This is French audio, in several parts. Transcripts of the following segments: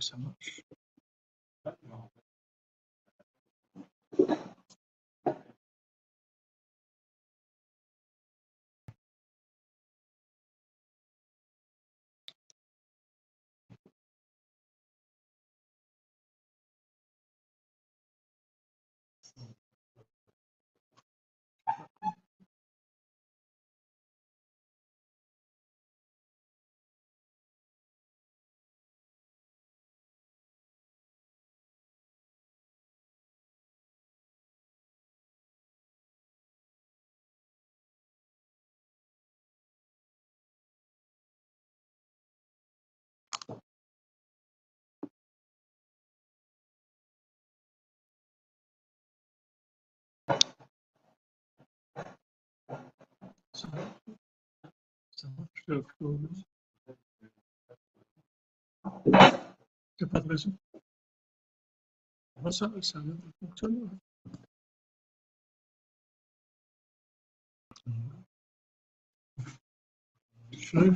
ça marche. Ça marche, le clone. C'est pas de raison. Ah, ça, ça a l'air de fonctionner. Je vais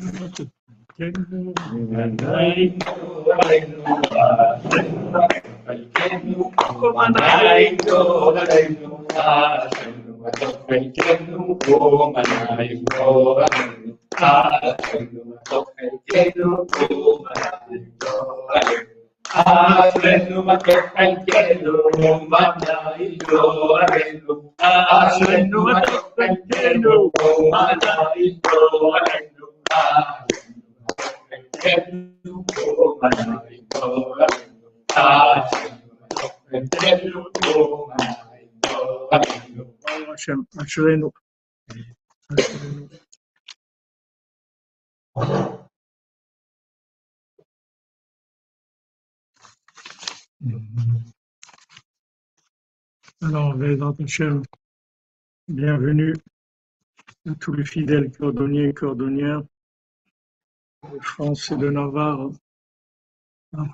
Matokaikenu kumanaiko anu Atenu matokaikenu kumanaiko anu Atenu matokaikenu kumanaiko anu Atenu matokaikenu kumanaiko anu Atenu matokaikenu kumanaiko anu Atenu matokaikenu kumanaiko anu Alors, Bézant Hachem, bienvenue à tous les fidèles cordonniers et cordonnières de France et de Navarre. Hein,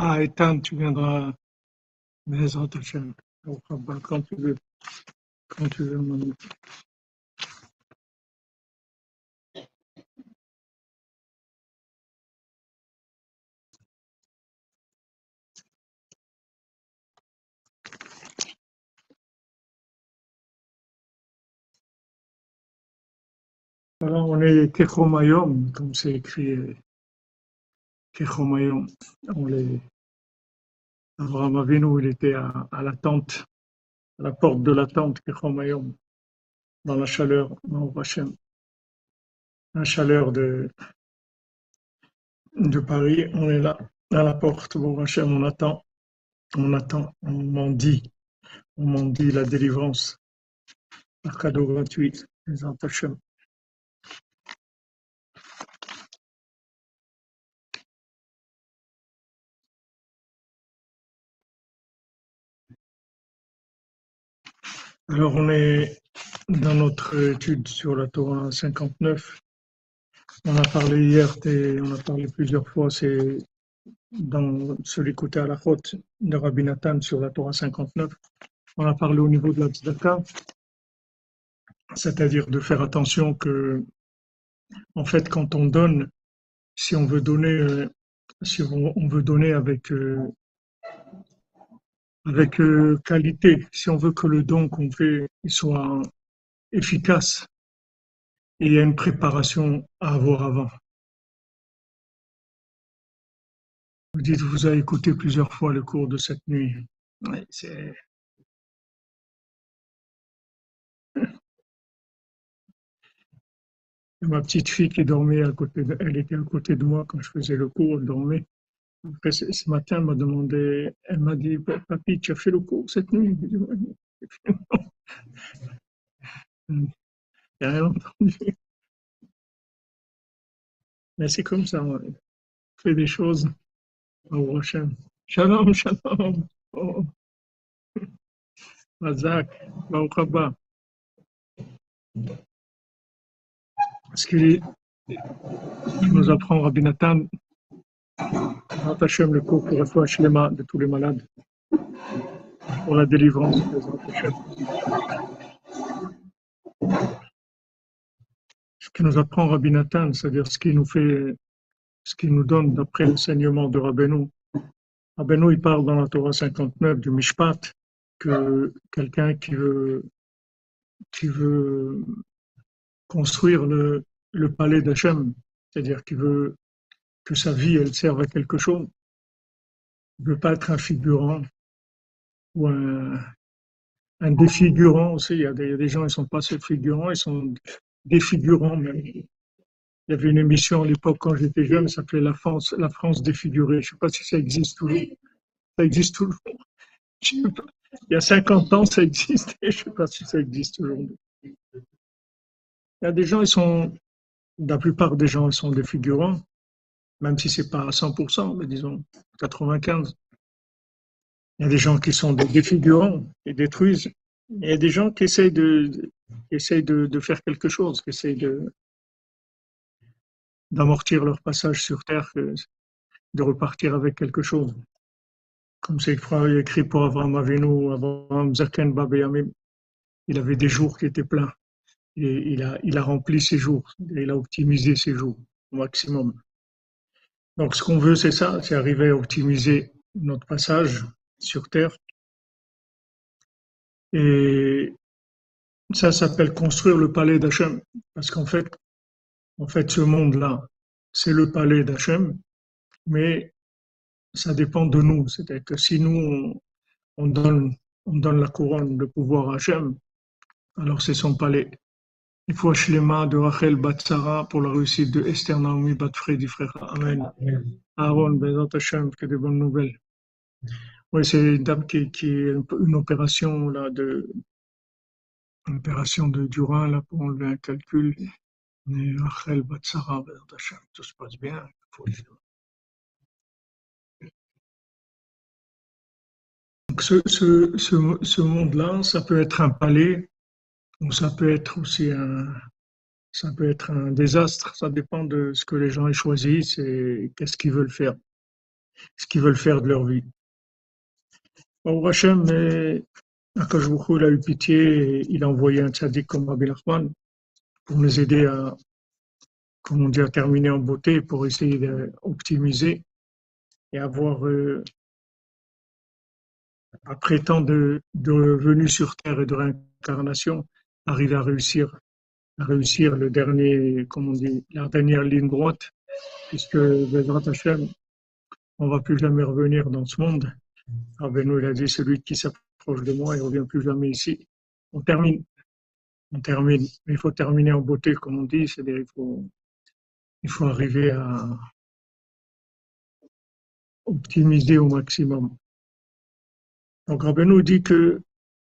Ah, Ethan, tu viendras, Bézant Hachem, au Rabbin, quand tu veux. Quand tu veux, mon. Alors, on est Kechomayom, comme c'est écrit, Abraham Avinu, il était à, la tente, à la porte de la tente, dans la chaleur. La chaleur de, de Paris, on est là, à la porte, on attend, on attend, on mendie, on mendie la délivrance, cadeau gratuit, les Hachem. Alors, on est dans notre étude sur la Torah 59. On a parlé hier, et on a parlé plusieurs fois, c'est dans celui côté à la côte de Rabbi Nathan sur la Torah 59. On a parlé au niveau de la tzedaka, c'est-à-dire de faire attention que, en fait, quand on donne, si on veut donner, euh, si on, on veut donner avec euh, avec euh, qualité, si on veut que le don qu'on fait soit efficace, il y a une préparation à avoir avant. Vous dites, vous avez écouté plusieurs fois le cours de cette nuit. Ouais, c'est... Ma petite fille qui dormait à côté elle était à côté de moi quand je faisais le cours, elle dormait. Après, ce, ce matin, elle m'a demandé, elle m'a dit, papy, tu as fait le cours cette nuit? J'ai dit, cours. J'ai rien entendu. Mais c'est comme ça, on fait des choses au Hachem. Shalom, shalom. Razak, Baruch haba. Ce qu'il nous apprend Rabbi Nathan, Le cours pour la Shlema de tous les malades, pour la délivrance. Ce que nous apprend Rabbi Nathan, c'est-à-dire ce qui nous fait, ce qui nous donne d'après l'enseignement de Rabbeinu. Rabbeinu, il parle dans la Torah 59 du Mishpat que quelqu'un qui veut, qui veut construire le, le palais d'Hachem, c'est-à-dire qui veut que sa vie, elle serve à quelque chose. Il ne veut pas être un figurant ou un, défigurant aussi. Il y, a des, y a des gens, ils sont pas figurants, ils sont défigurants même. Il y avait une émission à l'époque quand j'étais jeune, ça s'appelait La France, défigurée. Je sais pas si ça existe toujours. Ça existe toujours. Il y a 50 ans, ça existait. Je sais pas si ça existe aujourd'hui. Il y a des gens, ils sont, la plupart des gens, ils sont des figurants, même si c'est pas à 100%, mais disons 95. Il y a des gens qui sont des défigurants et détruisent. Il y a des gens qui essayent de, essayent de, faire quelque chose, qui essayent de, d'amortir leur passage sur Terre, de repartir avec quelque chose. Comme c'est écrit pour Abraham Avinu, Abraham Zaken Babeyamim, il avait des jours qui étaient pleins. Et il a, il a rempli ses jours, il a optimisé ses jours au maximum. Donc ce qu'on veut, c'est ça, c'est arriver à optimiser notre passage sur Terre. Et ça s'appelle construire le palais d'Hachem. Parce qu'en fait, en fait, ce monde-là, c'est le palais d'Hachem, mais ça dépend de nous. C'est-à-dire que si nous, on, on donne, on donne la couronne de pouvoir à Hachem, alors c'est son palais. Il faut Shlema de Rachel Batsara pour la réussite de Esther Naomi Batfredi frère. Amen. Aaron, Bezat Hachem, que des bonnes nouvelles. Oui, c'est une dame qui, qui est une opération là de une opération de Durin là pour enlever un calcul. Mais Rachel Batsara, Bezat tout se passe bien. Faut. Donc ce, ce, ce, ce monde-là, ça peut être un palais, ou ça peut être aussi un, ça peut être un désastre. Ça dépend de ce que les gens aient choisi, c'est qu'est-ce qu'ils veulent faire, ce qu'ils veulent faire de leur vie. Bon, Hachem, mais Akash Baruch Hu, il a eu pitié et il a envoyé un tzaddik comme Rabbi Nachman pour nous aider à, comme on dit, à terminer en beauté, pour essayer d'optimiser et avoir, euh, après tant de, de venues sur Terre et de réincarnation, arriver à réussir, à réussir le dernier, comme on dit, la dernière ligne droite, puisque Bezrat Hashem, on va plus jamais revenir dans ce monde. Rabbeinu, il a dit, celui qui s'approche de moi, il revient plus jamais ici. On termine. Il faut terminer en beauté, comme on dit, c'est-à-dire il faut, il faut arriver à optimiser au maximum. Donc Rabbeinu dit que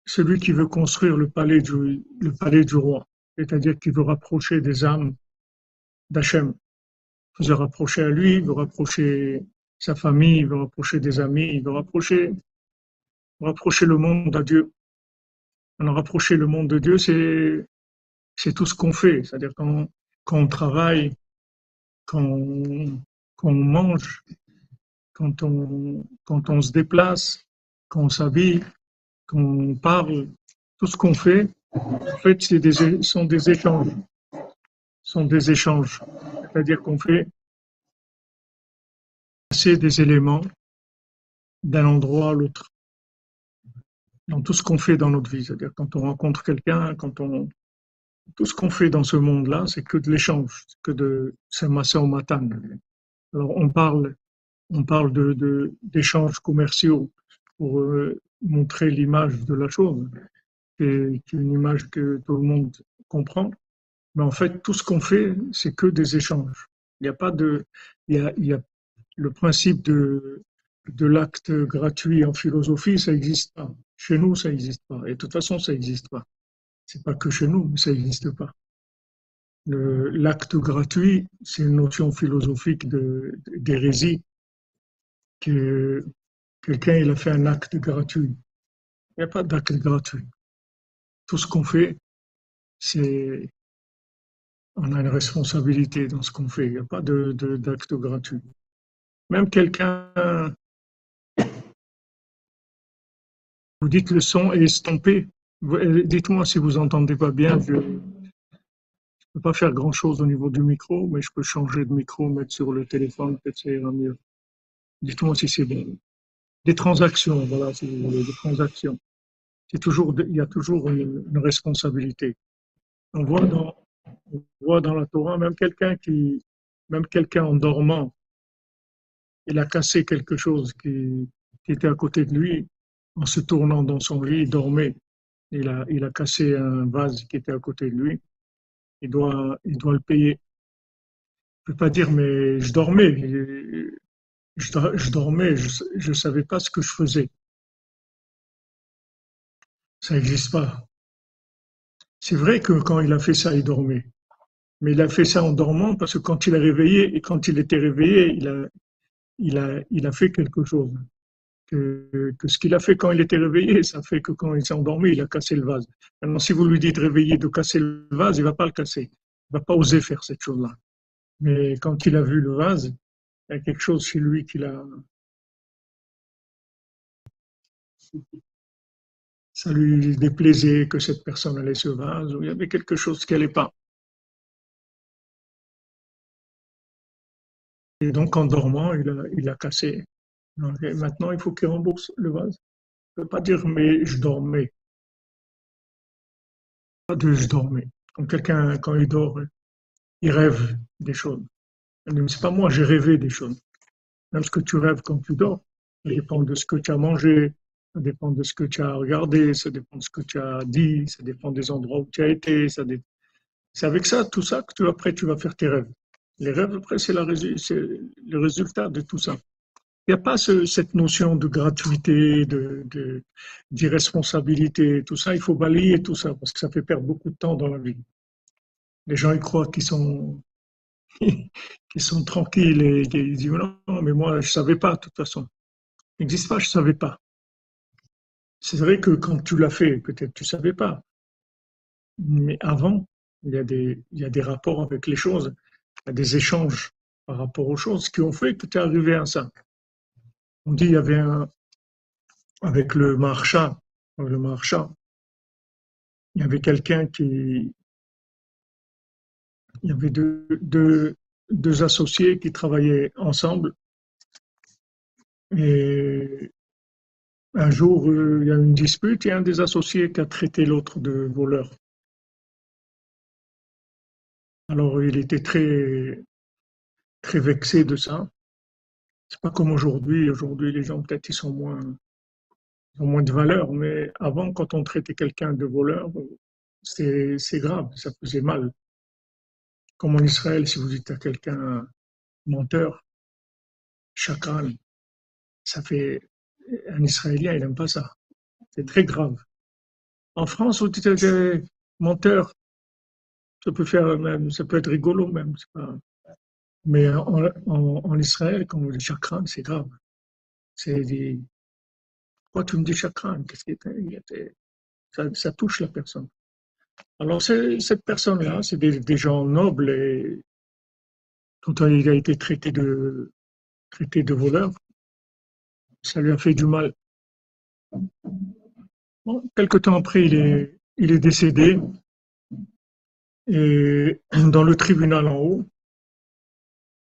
celui qui veut construire le palais du, le palais du roi, c'est-à-dire qui veut rapprocher des âmes d'Hachem, il veut rapprocher à lui, il veut rapprocher sa famille, il veut rapprocher des amis, il veut rapprocher, rapprocher le monde à Dieu. Alors rapprocher le monde de Dieu, c'est c'est tout ce qu'on fait, c'est-à-dire quand, quand on travaille, quand on, quand on mange, quand on, quand on se déplace, quand on s'habille, quand on parle, tout ce qu'on fait, en fait, c'est des, sont des échanges. sont des échanges. C'est-à-dire qu'on fait passer des éléments d'un endroit à l'autre. Dans tout ce qu'on fait dans notre vie. C'est-à-dire quand on rencontre quelqu'un, quand on, tout ce qu'on fait dans ce monde-là, c'est que de l'échange, que de, c'est massa au matin. Alors, on parle, on parle d'échanges commerciaux pour euh, montrer l'image de la chose, qui est, une image que tout le monde comprend. Mais en fait, tout ce qu'on fait, c'est que des échanges. Il n'y a pas de, il y a, le principe de, de l'acte gratuit en philosophie, ça n'existe pas. Chez nous, ça n'existe pas. Et de toute façon, ça n'existe pas. C'est pas que chez nous, mais ça n'existe pas. L'acte gratuit, c'est une notion philosophique d'hérésie quelqu'un il a fait un acte gratuit. Il n'y a pas d'acte gratuit. Tout ce qu'on fait, c'est on a une responsabilité dans ce qu'on fait. Il n'y a pas d'acte gratuit. Même quelqu'un, vous dites le son est estompé. Dites-moi si vous entendez pas bien. Je ne peux pas faire grand-chose au niveau du micro, mais je peux changer de micro, mettre sur le téléphone, peut-être ça ira mieux. Dites-moi si c'est bon. Des transactions, voilà, si vous voulez, des transactions. C'est toujours, il y a toujours une, responsabilité. On voit dans, on voit dans la Torah même quelqu'un qui, même quelqu'un en dormant, il a cassé quelque chose qui, était à côté de lui en se tournant dans son lit, il dormait. Il a, il a cassé un vase qui était à côté de lui. Il doit, il doit le payer. Je ne peux pas dire, mais je dormais je, dormais, je ne savais pas ce que je faisais. Ça n'existe pas. C'est vrai que quand il a fait ça, il dormait. Mais il a fait ça en dormant parce que quand il a réveillé et quand il était réveillé, il a, fait quelque chose. Que, ce qu'il a fait quand il était réveillé, ça fait que quand il s'est endormi, il a cassé le vase. Maintenant, si vous lui dites réveiller de casser le vase, il va pas le casser. Il va pas oser faire cette chose-là. Mais quand il a vu le vase, il y a quelque chose chez lui qui l'a. Ça lui déplaisait que cette personne allait ce vase, il y avait quelque chose qui n'allait pas. Et donc, en dormant, il a, il a cassé. maintenant, il faut qu'il rembourse le vase. Je ne peux pas dire, mais je dormais. Pas de je dormais. Quand quelqu'un, quand il dort, il rêve des choses. C'est pas moi, j'ai rêvé des choses. Même ce que tu rêves quand tu dors, ça dépend de ce que tu as mangé, ça dépend de ce que tu as regardé, ça dépend de ce que tu as dit, ça dépend des endroits où tu as été. C'est avec ça, tout ça, que tu, après tu vas faire tes rêves. Les rêves, après, c'est le résultat de tout ça. Il n'y a pas cette notion de gratuité, d'irresponsabilité, de, tout ça. Il faut balayer tout ça parce que ça fait perdre beaucoup de temps dans la vie. Les gens, ils croient qu'ils sont qui sont tranquilles et qui disent non, mais moi je savais pas de toute façon. N'existe pas, je savais pas. C'est vrai que quand tu l'as fait, peut-être tu savais pas. Mais avant, il y, a des, il y a des rapports avec les choses, il y a des échanges par rapport aux choses qui ont fait que tu es arrivé à ça. On dit il y avait un, avec le marchand, le marchand, il y avait quelqu'un qui, il y avait deux, associés qui travaillaient ensemble. Et un jour, euh, il y a une dispute et un des associés qui a traité l'autre de voleur. Alors, il était très, très vexé de ça. C'est pas comme aujourd'hui. Aujourd'hui, les gens, peut-être, ils sont moins, ils ont moins de valeur. Mais avant, quand on traitait quelqu'un de voleur, c'est grave, ça faisait mal. Comme en Israël, si vous dites à quelqu'un menteur, chacal, ça fait. Un Israélien, il n'aime pas ça. C'est très grave. En France, vous dites menteur, ça peut faire même, ça peut être rigolo même. Mais en, Israël, quand vous dites chakran, c'est grave. C'est dit, pourquoi tu me dis chakran Qu'est-ce qui ça, ça touche la personne. Alors, cette personne-là, c'est des, gens nobles et quand il a été traité de, voleur, ça lui a fait du mal. quelque temps après, il est, décédé et dans le tribunal en haut,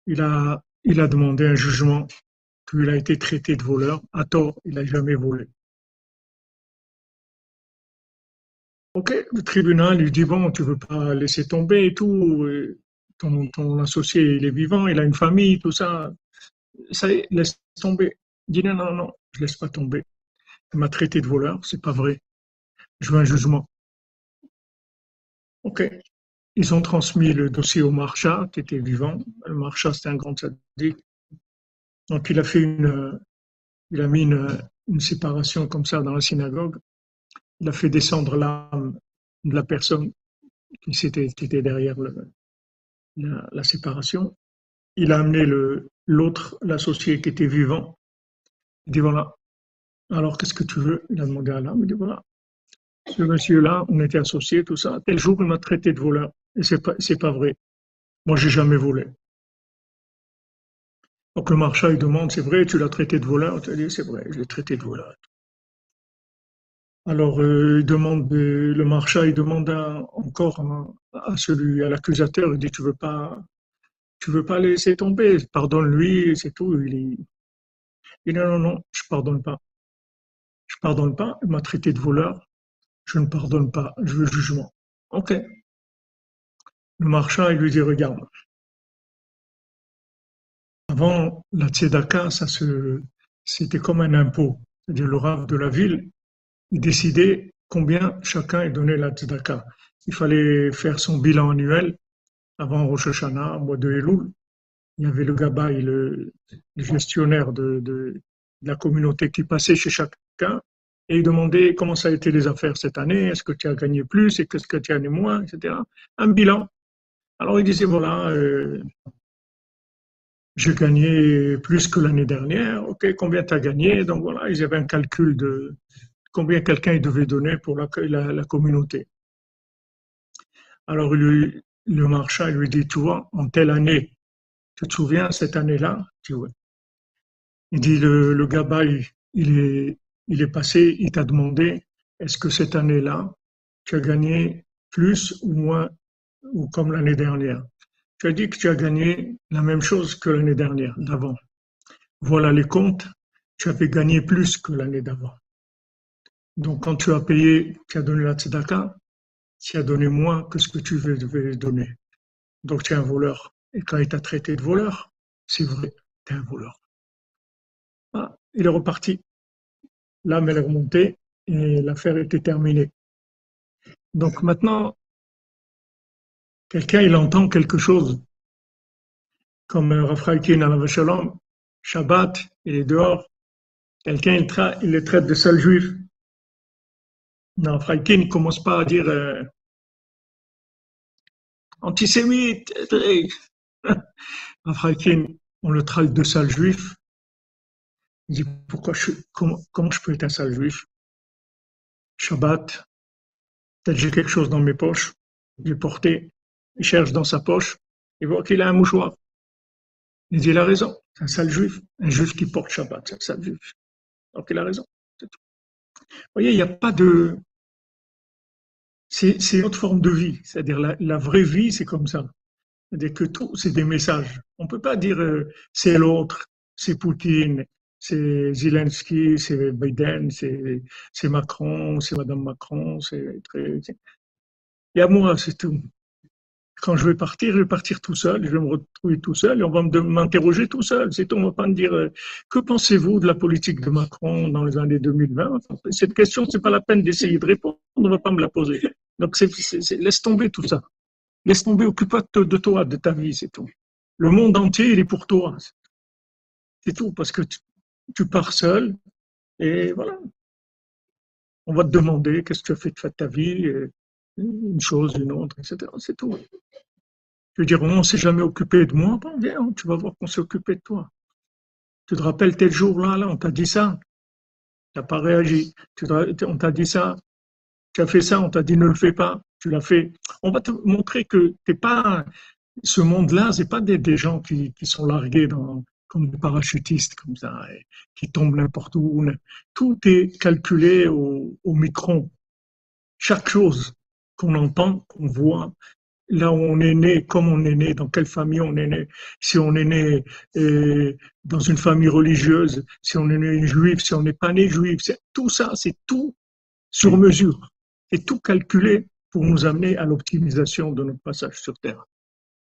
il a, il a demandé un jugement qu'il a été traité de voleur. À tort, il n'a jamais volé. Ok, le tribunal lui dit bon, tu veux pas laisser tomber et tout. Ton, associé, il est vivant, il a une famille, tout ça. Ça laisse tomber. Il dit non, non, non, je laisse pas tomber. Il m'a traité de voleur, c'est pas vrai. Je veux un jugement. Ok. Ils ont transmis le dossier au marchand qui était vivant. Le marchand, c'était un grand sadique. Donc il a fait une, il a mis une séparation comme ça dans la synagogue. Il a fait descendre l'âme de la personne qui, était, derrière la, séparation. Il a amené l'autre, l'associé qui était vivant. Il dit voilà. Alors qu'est-ce que tu veux? Il a demandé à l'âme. Il dit voilà. Ce monsieur-là, on était associés, tout ça. Tel jour, il m'a traité de voleur. Et c'est pas, pas vrai. Moi, j'ai jamais volé. Donc le marchand, il demande, c'est vrai, tu l'as traité de voleur? Tu as dit, c'est vrai, je l'ai traité de voleur. Alors, euh, il demande, le marchand, il demande encore à, celui, à l'accusateur, il dit, tu veux pas, tu veux pas laisser tomber, pardonne-lui, c'est tout. Il, dit, non, non, non, je pardonne pas. Je pardonne pas, il m'a traité de voleur, je ne pardonne pas, je veux jugement. Ok. Le marchand, il lui dit, regarde, avant la tzedaka, ça c'était comme un impôt. C'est-à-dire le rave de la ville, il décidait combien chacun donnait la tzedaka. Il fallait faire son bilan annuel avant Rosh Hashanah, mois de Elul. Il y avait le gabaï, le, gestionnaire de, de, la communauté qui passait chez chacun et il demandait comment ça a été les affaires cette année, est-ce que tu as gagné plus, et qu'est-ce que tu as gagné moins, etc. Un bilan. Alors il disait, voilà, euh, j'ai gagné plus que l'année dernière, ok, combien tu as gagné? Donc voilà, ils avaient un calcul de combien quelqu'un devait donner pour la, la, communauté. Alors le, marchand lui dit, tu vois, en telle année, tu te souviens, cette année-là? Dit, ouais. Il dit, le, le il est passé, il t'a demandé, est-ce que cette année-là, tu as gagné plus ou moins ou comme l'année dernière? Tu as dit que tu as gagné la même chose que l'année dernière, d'avant. Voilà les comptes, tu avais gagné plus que l'année d'avant. Donc quand tu as payé, tu as donné la tzedaka, tu as donné moins que ce que tu devais donner. Donc tu es un voleur. Et quand il t'a traité de voleur, c'est vrai, tu es un voleur. Ah, il est reparti. L'âme, est remontée et l'affaire était terminée. Donc maintenant, Quelqu'un, il entend quelque chose, comme Rafraïkin à la Shabbat, il est dehors, quelqu'un, il, il, le traite de sale juif. Non, Rafraïkin ne commence pas à dire euh, antisémite. Rafraïkin, on le traite de sale juif. Il dit, pourquoi je, comment, comment je peux être un sale juif? Shabbat, peut-être j'ai quelque chose dans mes poches, j'ai porté, il cherche dans sa poche, il voit qu'il a un mouchoir. Il dit, il a raison, c'est un sale juif. Un juif qui porte Shabbat, c'est un sale juif. Donc il a raison. Vous voyez, il n'y a pas de... C'est une autre forme de vie. C'est-à-dire la, la, vraie vie, c'est comme ça. C'est-à-dire que tout, c'est des messages. On ne peut pas dire euh, c'est l'autre, c'est Poutine, c'est Zelensky, c'est Biden, c'est Macron, c'est Madame Macron, c'est... Il y a moi, c'est tout quand je vais partir, je vais partir tout seul, je vais me retrouver tout seul et on va m'interroger tout seul. C'est tout, on va pas me dire euh, que pensez-vous de la politique de Macron dans les années 2020 Cette question, c'est pas la peine d'essayer de répondre, on ne va pas me la poser. Donc laisse tomber tout ça. Laisse tomber, occupe-toi de toi, de ta vie, c'est tout. Le monde entier, il est pour toi. C'est tout, parce que tu, pars seul et voilà. On va te demander qu'est-ce que tu as fait de ta vie, une chose, une autre, etc. C'est tout. Tu veux dire, on ne s'est jamais occupé de moi, bon, tu vas voir qu'on s'est occupé de toi. Tu te rappelles tel jour-là, là, on t'a dit ça, tu n'as pas réagi. on t'a dit ça, tu as fait ça, on t'a dit ne le fais pas, tu l'as fait. On va te montrer que t'es pas ce monde-là, c'est pas des, gens qui, sont largués comme des parachutistes comme ça, qui tombent n'importe où. Tout est calculé au micron. Chaque chose qu'on entend, qu'on voit, là où on est né, comme on est né, dans quelle famille on est né, si on est né euh, dans une famille religieuse, si on est né juif, si on n'est pas né juif, tout ça, c'est tout sur mesure, c'est tout calculé pour nous amener à l'optimisation de notre passage sur Terre.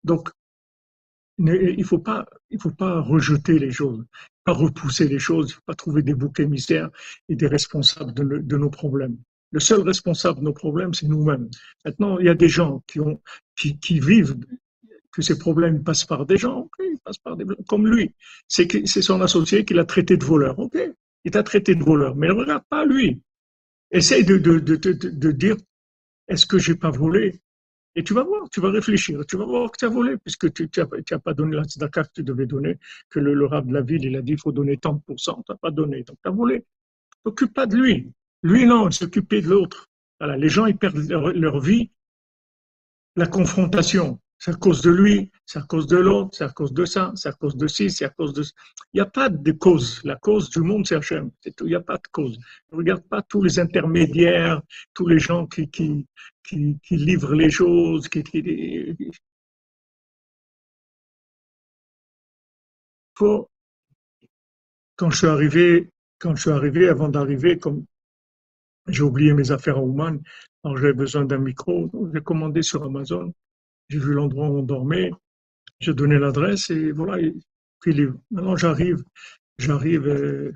Donc, il ne faut pas, il faut pas rejeter les choses, pas repousser les choses, il faut pas trouver des boucs émissaires et des responsables de nos problèmes. Le seul responsable de nos problèmes, c'est nous-mêmes. Maintenant, il y a des gens qui, ont, qui, vivent que ses problèmes passent par des gens, ok, ils passent par comme lui. C'est son associé qui l'a traité de voleur, ok. Il t'a traité de voleur, mais ne regarde pas lui. Essaye de, dire, est-ce que j'ai pas volé? Et tu vas voir, tu vas réfléchir, tu vas voir que tu as volé, puisque tu n'as pas donné la tzedaka que tu devais donner, que le, le de la ville, il a dit, il faut donner tant de pourcents, tu n'as pas donné, donc tu as volé. T'occupe pas de lui. Lui, non, il s'occupait de l'autre. Voilà, les gens, ils perdent leur, vie, la confrontation. C'est à cause de lui, c'est à cause de l'autre, c'est à cause de ça, c'est à cause de ci, c'est à cause de... Il n'y a pas de cause. La cause du monde, c'est Hachem. Il n'y a pas de cause. Ne regarde pas tous les intermédiaires, tous les gens qui, qui, qui, qui livrent les choses, qui, quand je suis arrivé, quand je suis arrivé, avant d'arriver, comme j'ai oublié mes affaires à Ouman, alors j'avais besoin d'un micro, j'ai commandé sur Amazon, j'ai vu l'endroit où on dormait, j'ai donné l'adresse et voilà, puis les- maintenant j'arrive, j'arrive euh,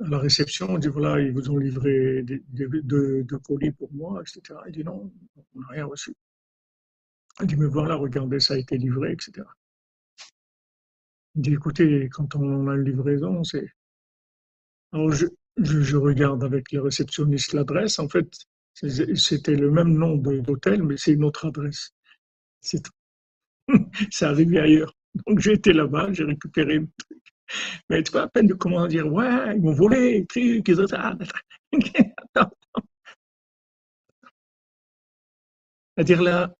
à la réception, on dit voilà, ils vous ont livré des, des- de, de colis pour moi, etc. Il dit non, on n'a rien reçu. Il dit mais voilà, regardez, ça a été livré, etc. Il dit écoutez, quand on a une livraison, c'est Alors, je, je, regarde avec le réceptionniste l'adresse. En fait, c'était le même nom d'hôtel, mais c'est une autre adresse. C'est. C'est arrivé ailleurs. Donc, j'ai été là-bas, j'ai récupéré le. Mais tu pas à peine de comment dire, ouais, ils m'ont volé, truc, ils ça. Attends. C'est-à-dire là,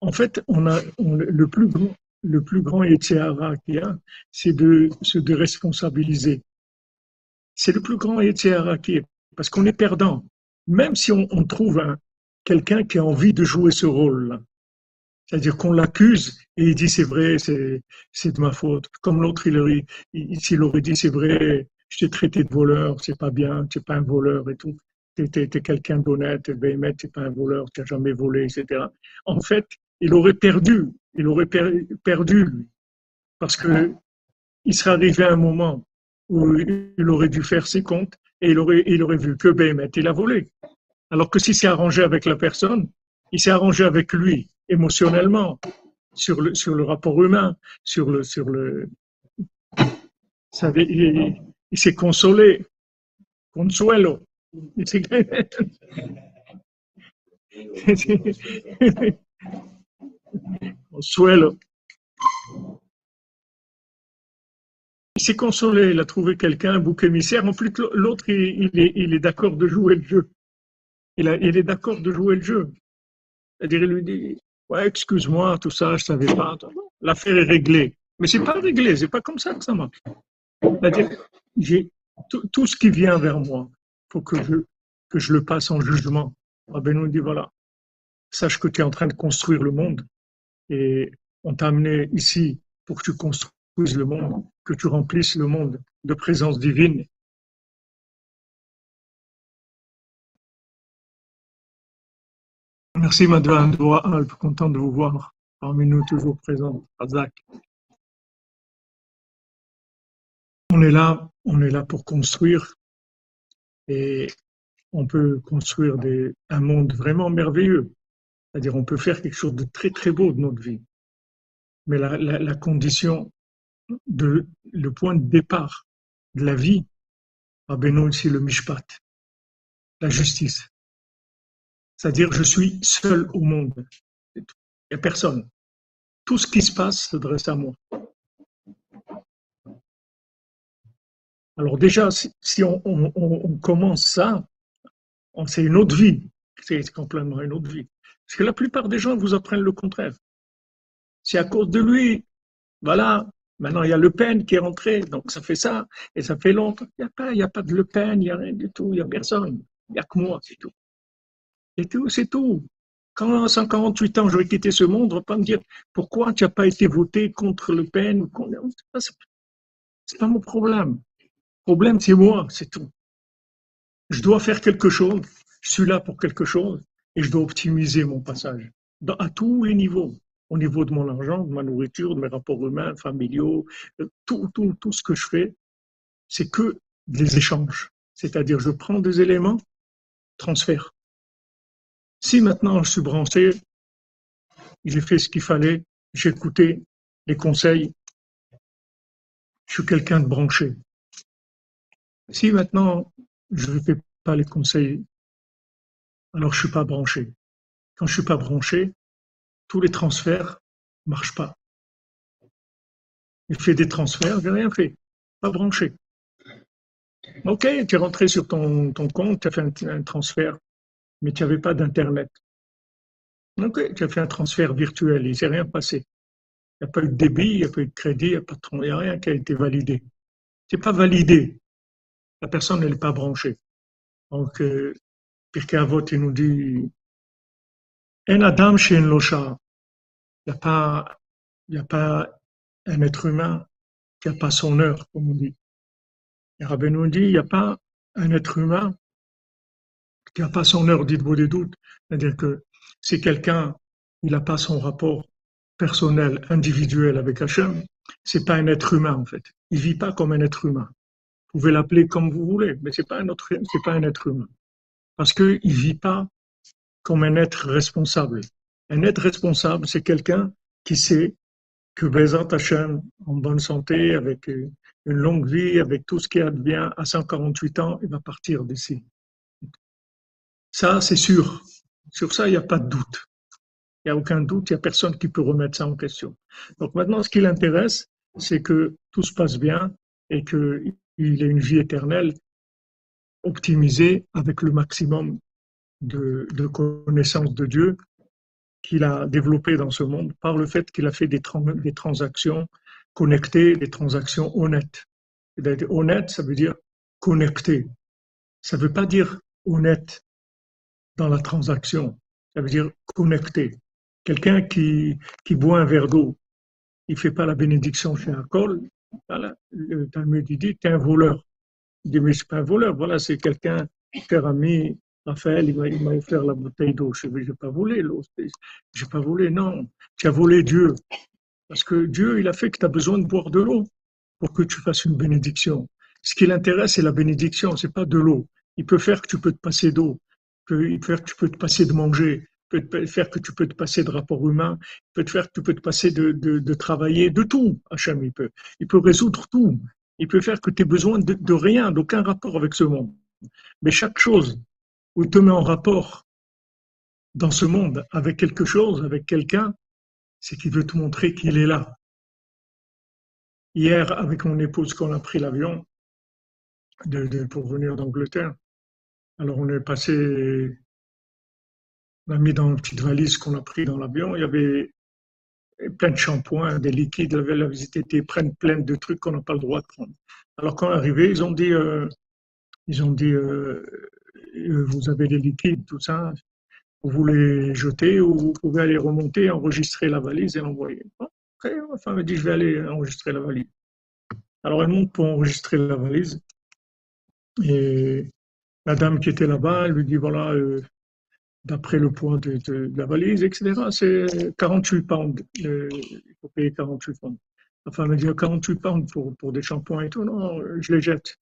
en fait, on a le plus grand, le plus grand qu'il y a, c'est de se déresponsabiliser. C'est le plus grand Yetzirah qui est, parce qu'on est perdant. Même si on, on trouve un- quelqu'un qui a envie de jouer ce rôle-là. C'est-à-dire qu'on l'accuse et il dit c'est vrai, c'est c'est de ma faute. Comme l'autre, il aurait, il- aurait dit c'est vrai, je t'ai traité de voleur, c'est pas bien, tu n'es pas un voleur et tout. Tu es, quelqu'un d'honnête, ben, mais tu n'es pas un voleur, tu n'as jamais volé, etc. En fait, il aurait perdu, il aurait per- perdu, lui. Parce que il serait arrivé à un moment où il aurait dû faire ses comptes et il aurait, vu que Béhémet, il a volé. Alors que s'il s'est arrangé avec la personne, il s'est arrangé avec lui émotionnellement, sur le, rapport humain, sur le, sur le, il, s'est consolé, consuelo. Consuelo. Il s'est consolé, il a trouvé quelqu'un, un bouc émissaire. En plus, l'autre, il, est, il est d'accord de jouer le jeu. Il, est d'accord de jouer le jeu. C'est-à-dire, il lui dit, ouais, excuse-moi, tout ça, je savais pas. L'affaire est réglée. Mais c'est pas réglé, c'est pas comme ça que ça marche. C'est-à-dire, j'ai tout, ce qui vient vers moi, faut que je, que je le passe en jugement. Rabbi nous dit, voilà, sache que tu es en train de construire le monde et on t'a amené ici pour que tu construises le monde, que tu remplisses le monde de présence divine. Merci Madame Alp, content de vous voir parmi nous toujours présent. Razak. On est là, on est là pour construire et on peut construire un monde vraiment merveilleux. C'est-à-dire on peut faire quelque chose de très très beau de notre vie. Mais la condition de le point de départ de la vie, Rabbeinu ici le mishpat, la justice. C'est-à-dire je suis seul au monde. Il n'y a personne. Tout ce qui se passe s'adresse à moi. Alors déjà, si, on, on, commence ça, c'est une autre vie. C'est complètement une autre vie. Parce que la plupart des gens vous apprennent le contraire. C'est à cause de lui. Voilà. Maintenant, il y a Le Pen qui est rentré, donc ça fait ça, et ça fait longtemps. Il n'y a pas, a pas de Le Pen, il n'y a rien du tout, il n'y a personne. Il n'y a que moi, c'est tout. C'est tout, c'est tout. Quand à 148 ans, j'aurais quitté ce monde, on va pas me dire pourquoi tu n'as pas été voté contre Le Pen. C'est pas mon problème. Le problème, c'est moi, c'est tout. Je dois faire quelque chose, je suis là pour quelque chose, et je dois optimiser mon passage à tous les niveaux. Au niveau de mon argent, de ma nourriture, de mes rapports humains, familiaux, tout, tout, tout ce que je fais, c'est que des échanges. C'est-à-dire, je prends des éléments, transfert. Si maintenant je suis branché, j'ai fait ce qu'il fallait, j'ai écouté les conseils, je suis quelqu'un de branché. Si maintenant je ne fais pas les conseils, alors je suis pas branché. Quand je suis pas branché, tous les transferts marchent pas. Il fait des transferts, j'ai rien fait, pas branché. Ok, tu es rentré sur ton, compte, tu as fait un, transfert, mais tu n'avais pas d'internet. Ok, tu as fait un transfert virtuel, il ne s'est rien passé. Il n'y a pas eu de débit, il n'y a pas eu de crédit, il n'y a, rien qui a été validé. C'est pas validé. La personne n'est pas branchée. Donc, euh, Pirkei Avot, il nous dit En Adam chez Locha. Il n'y a, pas, il a pas un être humain qui n'a pas son heure, comme on dit. Et Rabbi nous dit il n'y a pas un être humain qui n'a pas son heure, dites-vous des doutes. C'est-à-dire que si quelqu'un il n'a pas son rapport personnel, individuel avec Hachem, c'est pas un être humain en fait. Il vit pas comme un être humain. Vous pouvez l'appeler comme vous voulez, mais c'est pas un autre, c'est pas un être humain parce qu'il ne vit pas comme un être responsable. Un être responsable, c'est quelqu'un qui sait que Bézant Hachem, en bonne santé, avec une longue vie, avec tout ce qui advient, à 148 ans, il va partir d'ici. Ça, c'est sûr. Sur ça, il n'y a pas de doute. Il n'y a aucun doute, il n'y a personne qui peut remettre ça en question. Donc maintenant, ce qui l'intéresse, c'est que tout se passe bien et qu'il ait une vie éternelle optimisé avec le maximum de, connaissances de Dieu qu'il a développé dans ce monde par le fait qu'il a fait des, des, transactions connectées, des transactions honnêtes. honnête, ça veut dire connecté. Ça ne veut pas dire honnête dans la transaction. Ça veut dire connecté. Quelqu'un qui, qui boit un verre d'eau, il fait pas la bénédiction chez un col. Voilà, le Talmud dit, es un voleur. Il dit, mais je suis pas un voleur, voilà, c'est quelqu'un, cher ami, Raphaël, il m'a offert la bouteille d'eau. Je n'ai pas volé l'eau. Je n'ai pas volé, non. Tu as volé Dieu. Parce que Dieu, il a fait que tu as besoin de boire de l'eau pour que tu fasses une bénédiction. Ce qui l'intéresse, c'est la bénédiction, c'est pas de l'eau. Il peut faire que tu peux te passer d'eau. Il peut faire que tu peux te passer de manger. Il peut faire que tu peux te passer de rapport humain. Il peut te faire que tu peux te passer de travailler, de tout. Hachem, il peut. Il peut résoudre tout il peut faire que tu aies besoin de, rien, d'aucun rapport avec ce monde. Mais chaque chose il te met en rapport dans ce monde avec quelque chose, avec quelqu'un, c'est qu'il veut te montrer qu'il est là. Hier, avec mon épouse, quand on a pris l'avion pour venir d'Angleterre, alors on est passé, on a mis dans une petite valise qu'on a pris dans l'avion, il y avait plein de shampoings, des liquides, la visite était prennent plein de trucs qu'on n'a pas le droit de prendre. Alors quand on est arrivé, ils ont dit, euh, ils ont dit, euh, vous avez des liquides, tout ça, vous les jeter ou vous pouvez aller remonter, enregistrer la valise et l'envoyer. Après, ma femme me dit, je vais aller enregistrer la valise. Alors elle monte pour enregistrer la valise et la dame qui était là-bas, elle lui dit, voilà, d'après le poids de, la valise, etc. C'est 48 pounds. il faut payer 48 pounds. Ma femme me dit 48 pounds pour, pour des shampoings et tout. Non, je les jette.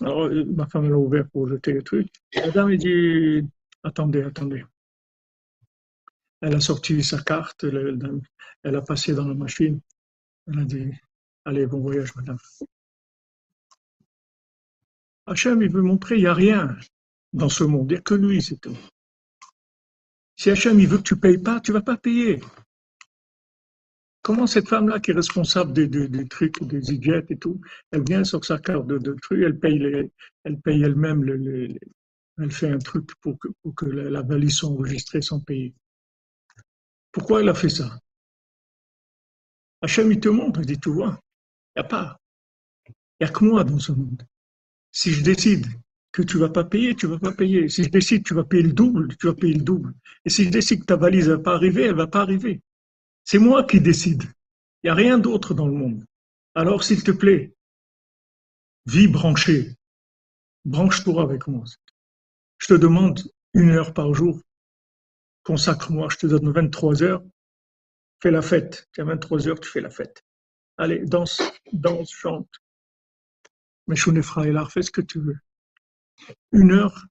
Alors, ma femme l'a ouvert pour jeter les trucs. La dame, elle dit Attendez, attendez. Elle a sorti sa carte, elle a passé dans la machine. Elle a dit Allez, bon voyage, madame. Hachem, il veut montrer, il n'y a rien dans ce monde, il n'y a que lui, c'est tout. Si Hachem il veut que tu payes pas, tu vas pas payer. Comment cette femme-là qui est responsable des, trucs, des idiotes et tout, elle vient sur sa carte de, elle paye, elle paye elle-même, elle fait un truc pour que, la, valise soit enregistrée sans payer. Pourquoi elle a fait ça? Hachem, il te montre, il dit, tu vois, il n'y a pas. Il n'y a que moi dans ce monde. Si je décide que tu vas pas payer, tu vas pas payer. Si je décide que tu vas payer le double, tu vas payer le double. Et si je décide que ta valise va pas arriver, elle va pas arriver. C'est moi qui décide. Il n'y a rien d'autre dans le monde. Alors, s'il te plaît, vis branché. Branche-toi avec moi. Je te demande une heure par jour. Consacre-moi. Je te donne 23 heures. Fais la fête. Tu as 23 heures, tu fais la fête. Allez, danse, danse, chante. Mais Frailar, fais ce que tu veux une heure,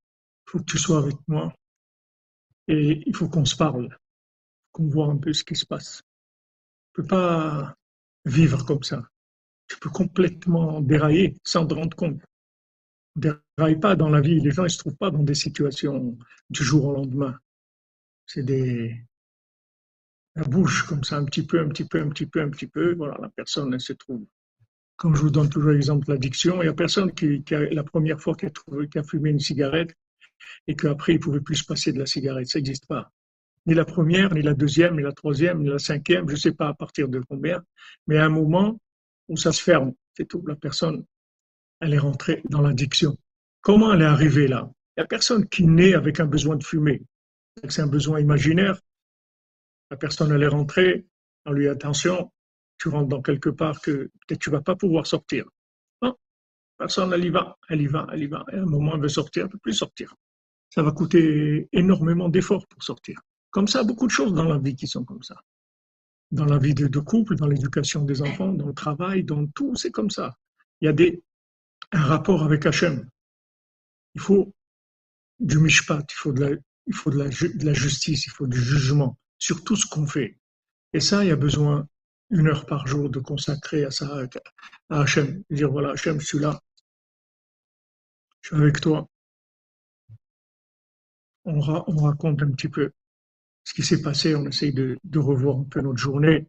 il faut que tu sois avec moi et il faut qu'on se parle, qu'on voit un peu ce qui se passe. Tu peux pas vivre comme ça. Tu peux complètement dérailler sans te rendre compte. Ne déraille pas dans la vie. Les gens ne se trouvent pas dans des situations du jour au lendemain. C'est des, la bouche comme ça, un petit peu, un petit peu, un petit peu, un petit peu. Voilà, la personne elle se trouve. Comme je vous donne toujours l'exemple de l'addiction, il n'y a personne qui, la première fois qui a, trouvé, qui a fumé une cigarette et qu'après il pouvait plus se passer de la cigarette. Ça n'existe pas. Ni la première, ni la deuxième, ni la troisième, ni la cinquième, je ne sais pas à partir de combien, mais à un moment où ça se ferme, c'est tout. La personne, elle est rentrée dans l'addiction. Comment elle est arrivée là? Il n'y a personne qui naît avec un besoin de fumer. C'est un besoin imaginaire la personne elle est rentrée, on lui dit attention, tu rentres dans quelque part que peut-être tu vas pas pouvoir sortir. Non, personne elle y va, elle y va, elle y va. Et à un moment elle veut sortir, elle ne peut plus sortir. Ça va coûter énormément d'efforts pour sortir. Comme ça, beaucoup de choses dans la vie qui sont comme ça. Dans la vie de, couple, dans l'éducation des enfants, dans le travail, dans tout, c'est comme ça. Il y a des, un rapport avec Hachem. Il faut du mishpat, il faut de la, il faut de la, justice, il faut du jugement sur tout ce qu'on fait. Et ça, il y a besoin une heure par jour de consacrer à ça, à Hachem. Dire voilà, Hachem, je suis là. Je suis avec toi. On, on raconte un petit peu ce qui s'est passé. On essaye de, revoir un peu notre journée,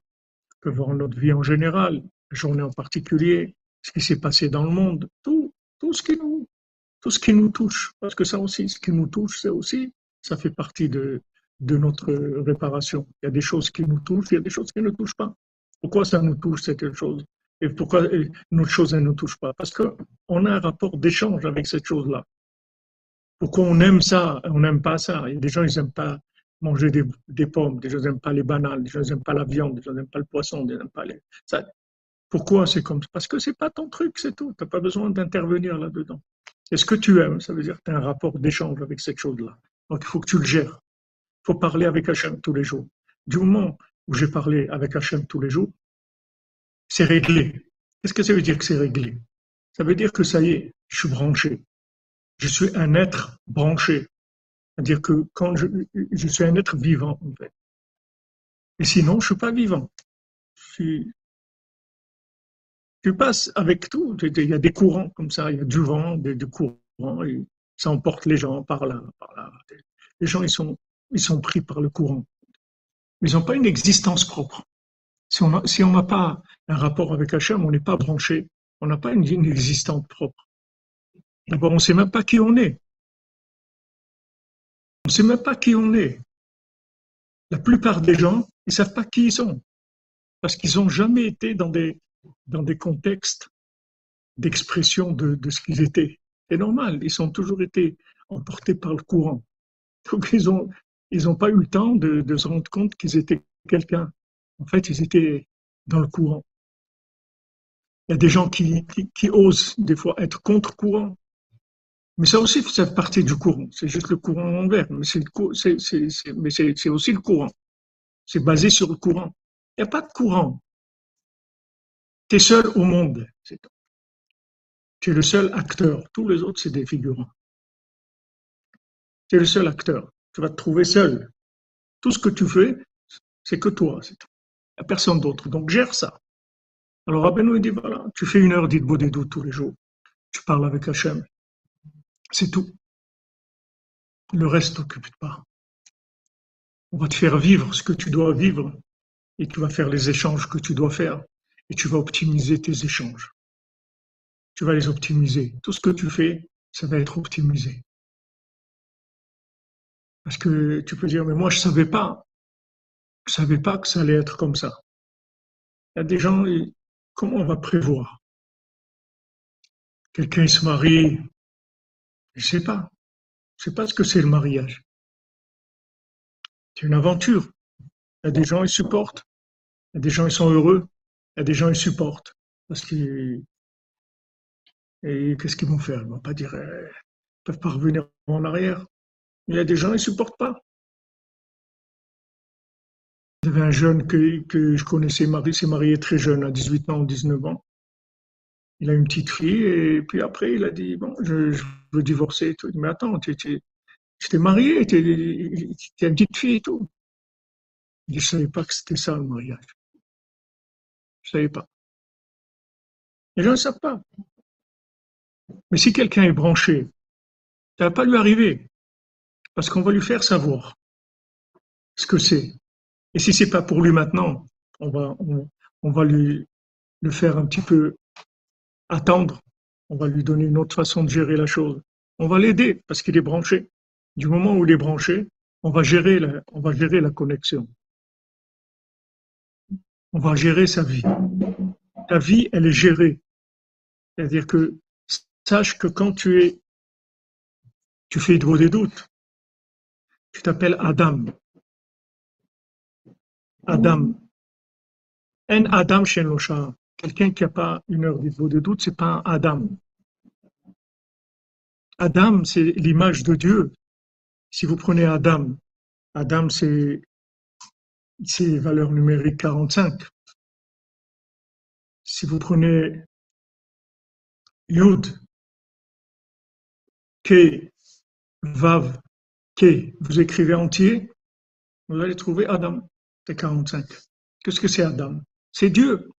de voir notre vie en général, la journée en particulier, ce qui s'est passé dans le monde, tout, tout ce qui nous, tout ce qui nous touche. Parce que ça aussi, ce qui nous touche, c'est aussi, ça fait partie de, notre réparation. Il y a des choses qui nous touchent, il y a des choses qui ne touchent pas. Pourquoi ça nous touche, cette chose? Et pourquoi notre chose, ne nous touche pas? Parce qu'on a un rapport d'échange avec cette chose-là. Pourquoi on aime ça, on n'aime pas ça? Il y a des gens, ils n'aiment pas manger des, pommes, des gens n'aiment pas les bananes, des gens n'aiment pas la viande, des gens n'aiment pas le poisson, des gens n'aiment pas les... Pourquoi c'est comme ça? Parce que c'est pas ton truc, c'est tout. Tu n'as pas besoin d'intervenir là-dedans. est ce que tu aimes, ça veut dire que tu as un rapport d'échange avec cette chose-là. Donc il faut que tu le gères faut parler avec Hachem tous les jours. Du moment où j'ai parlé avec Hachem tous les jours, c'est réglé. Qu'est-ce que ça veut dire que c'est réglé? Ça veut dire que ça y est, je suis branché. Je suis un être branché. C'est-à-dire que quand je, je, suis un être vivant, en fait. Et sinon, je suis pas vivant. Je, je passe avec tout. Il y a des courants comme ça, il y a du vent, des, des courants, et ça emporte les gens par là, par là. Les gens, ils sont ils sont pris par le courant. Ils n'ont pas une existence propre. Si on n'a pas un rapport avec Hachem, on n'est pas branché, on n'a pas une, une existence propre. D'abord, on ne sait même pas qui on est. On ne sait même pas qui on est. La plupart des gens, ils ne savent pas qui ils sont. Parce qu'ils n'ont jamais été dans des, dans des contextes d'expression de, de ce qu'ils étaient. C'est normal, ils ont toujours été emportés par le courant. Donc ils ont, ils n'ont pas eu le temps de, se rendre compte qu'ils étaient quelqu'un. En fait, ils étaient dans le courant. Il y a des gens qui osent des fois être contre-courant. Mais ça aussi, ça fait partie du courant. C'est juste le courant envers. Mais c'est aussi le courant. C'est basé sur le courant. Il n'y a pas de courant. Tu es seul au monde. Tu es le seul acteur. Tous les autres, c'est des figurants. Tu es le seul acteur tu vas te trouver seul. Tout ce que tu fais, c'est que toi. Il n'y a personne d'autre. Donc gère ça. Alors Rabbeinu dit voilà, tu fais une heure doutes tous les jours. Tu parles avec Hachem. C'est tout. Le reste, t'occupe pas. On va te faire vivre ce que tu dois vivre et tu vas faire les échanges que tu dois faire et tu vas optimiser tes échanges. Tu vas les optimiser. Tout ce que tu fais, ça va être optimisé. Parce que tu peux dire, mais moi je savais pas, je savais pas que ça allait être comme ça. Il y a des gens, comment on va prévoir? Quelqu'un se marie, je sais pas, je sais pas ce que c'est le mariage. C'est une aventure. Il y a des gens ils supportent, il y a des gens ils sont heureux, il y a des gens ils supportent parce qu'ils et qu'est-ce qu'ils vont faire? Ils vont pas dire, ils peuvent pas revenir en arrière. Il y a des gens, ils ne supportent pas. Il y avait un jeune que, que je connaissais, il s'est marié très jeune, à 18 ans, 19 ans. Il a une petite fille et puis après, il a dit, bon, je veux divorcer. Tout. Mais attends, tu t'es marié, tu as une petite fille et tout. Je ne savais pas que c'était ça le mariage. Je ne savais pas. Les gens ne savent pas. Mais si quelqu'un est branché, ça ne va pas lui arriver. Parce qu'on va lui faire savoir ce que c'est. Et si c'est pas pour lui maintenant, on va, on, va lui le faire un petit peu attendre. On va lui donner une autre façon de gérer la chose. On va l'aider parce qu'il est branché. Du moment où il est branché, on va gérer la, connexion. On va gérer sa vie. Ta vie, elle est gérée. C'est-à-dire que sache que quand tu es, tu fais droit des doutes, tu t'appelles Adam. Adam. Un Adam chez Locha. Quelqu'un qui n'a pas une heure de doute, c'est pas un Adam. Adam, c'est l'image de Dieu. Si vous prenez Adam, Adam, c'est valeur numérique 45. Si vous prenez Yud, Ke, Vav, Ke, vous écrivez entier, vous allez trouver Adam, c'est 45. Qu'est-ce que c'est Adam? C'est Dieu.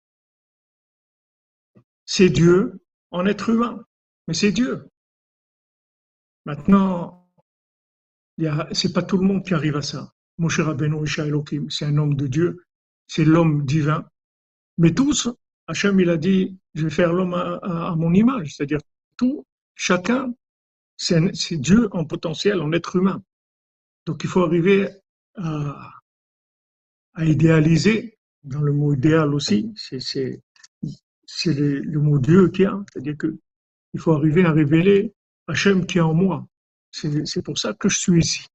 C'est Dieu en être humain, mais c'est Dieu. Maintenant, c'est pas tout le monde qui arrive à ça. Moshe Rabbeinu Isha Elohim, c'est un homme de Dieu, c'est l'homme divin. Mais tous, Hachem, il a dit, je vais faire l'homme à, mon image, c'est-à-dire tout, chacun, c'est Dieu en potentiel, en être humain. Donc il faut arriver à, à idéaliser, dans le mot idéal aussi, c'est le, le, mot Dieu qui a, c'est-à-dire que il faut arriver à révéler Hachem qui est en moi. C'est pour ça que je suis ici,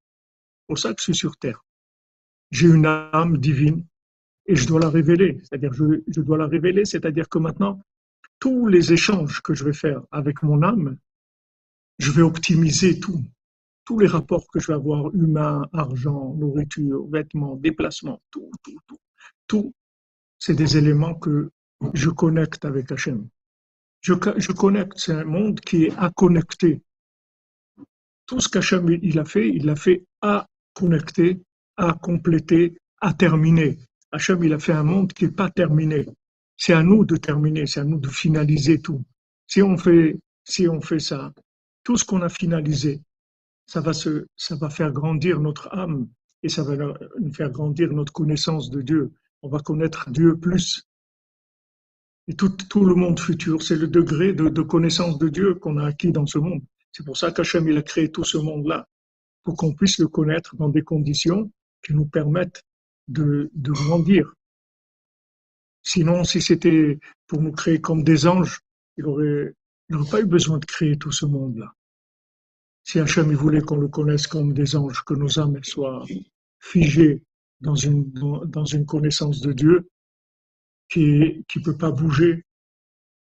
pour ça que je suis sur terre j'ai une âme divine et je dois la révéler. C'est-à-dire, je, dois la révéler, c'est-à-dire que maintenant, tous les échanges que je vais faire avec mon âme, je vais optimiser tout. Tous les rapports que je vais avoir, humains, argent, nourriture, vêtements, déplacements, tout, tout, tout. Tout, c'est des éléments que je connecte avec Hachem. Je, je connecte, c'est un monde qui est à connecter. Tout ce qu'Hachem il a fait, il l'a fait à connecter à compléter, à terminer. Hachem, il a fait un monde qui n'est pas terminé. C'est à nous de terminer, c'est à nous de finaliser tout. Si on fait, si on fait ça, tout ce qu'on a finalisé, ça va se, ça va faire grandir notre âme et ça va faire grandir notre connaissance de Dieu. On va connaître Dieu plus. Et tout, le monde futur, c'est le degré de, connaissance de Dieu qu'on a acquis dans ce monde. C'est pour ça qu'Hachem, a créé tout ce monde-là, pour qu'on puisse le connaître dans des conditions qui nous permettent de, grandir. Sinon, si c'était pour nous créer comme des anges, il n'aurait pas eu besoin de créer tout ce monde-là. Si Hachem voulait qu'on le connaisse comme des anges, que nos âmes soient figées dans une connaissance de Dieu qui ne peut pas bouger,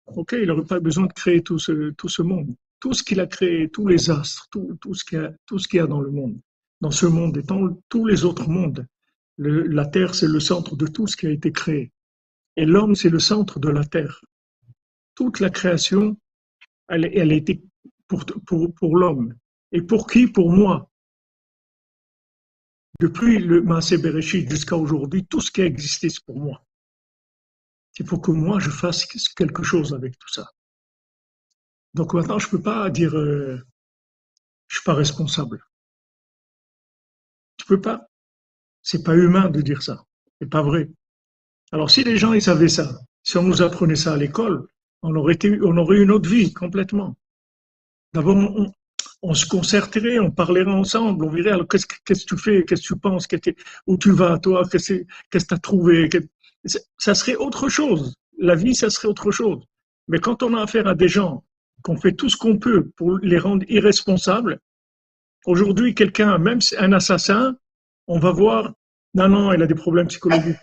ok, il n'aurait pas besoin de créer tout ce, tout ce monde. Tout ce qu'il a créé, tous les astres, tout, tout ce qu'il y, a, tout ce qu'il y a dans le monde dans ce monde et dans tous les autres mondes. la Terre, c'est le centre de tout ce qui a été créé. Et l'homme, c'est le centre de la Terre. Toute la création, elle, elle a été pour, pour, pour l'homme. Et pour qui? Pour moi. Depuis le Maasé Bereshit jusqu'à aujourd'hui, tout ce qui a existé, c'est pour moi. C'est pour que moi, je fasse quelque chose avec tout ça. Donc maintenant, je ne peux pas dire euh, je suis pas responsable. Tu peux pas. C'est pas humain de dire ça. C'est pas vrai. Alors si les gens ils savaient ça, si on nous apprenait ça à l'école, on aurait été, on une autre vie complètement. D'abord, on, se concerterait, on parlerait ensemble, on verrait qu'est-ce, que tu fais, qu'est-ce que tu penses, où tu vas toi, qu'est-ce, que tu as trouvé. Ça serait autre chose. La vie, ça serait autre chose. Mais quand on a affaire à des gens qu'on fait tout ce qu'on peut pour les rendre irresponsables, Aujourd'hui, quelqu'un, même un assassin, on va voir, non, non, il a des problèmes psychologiques.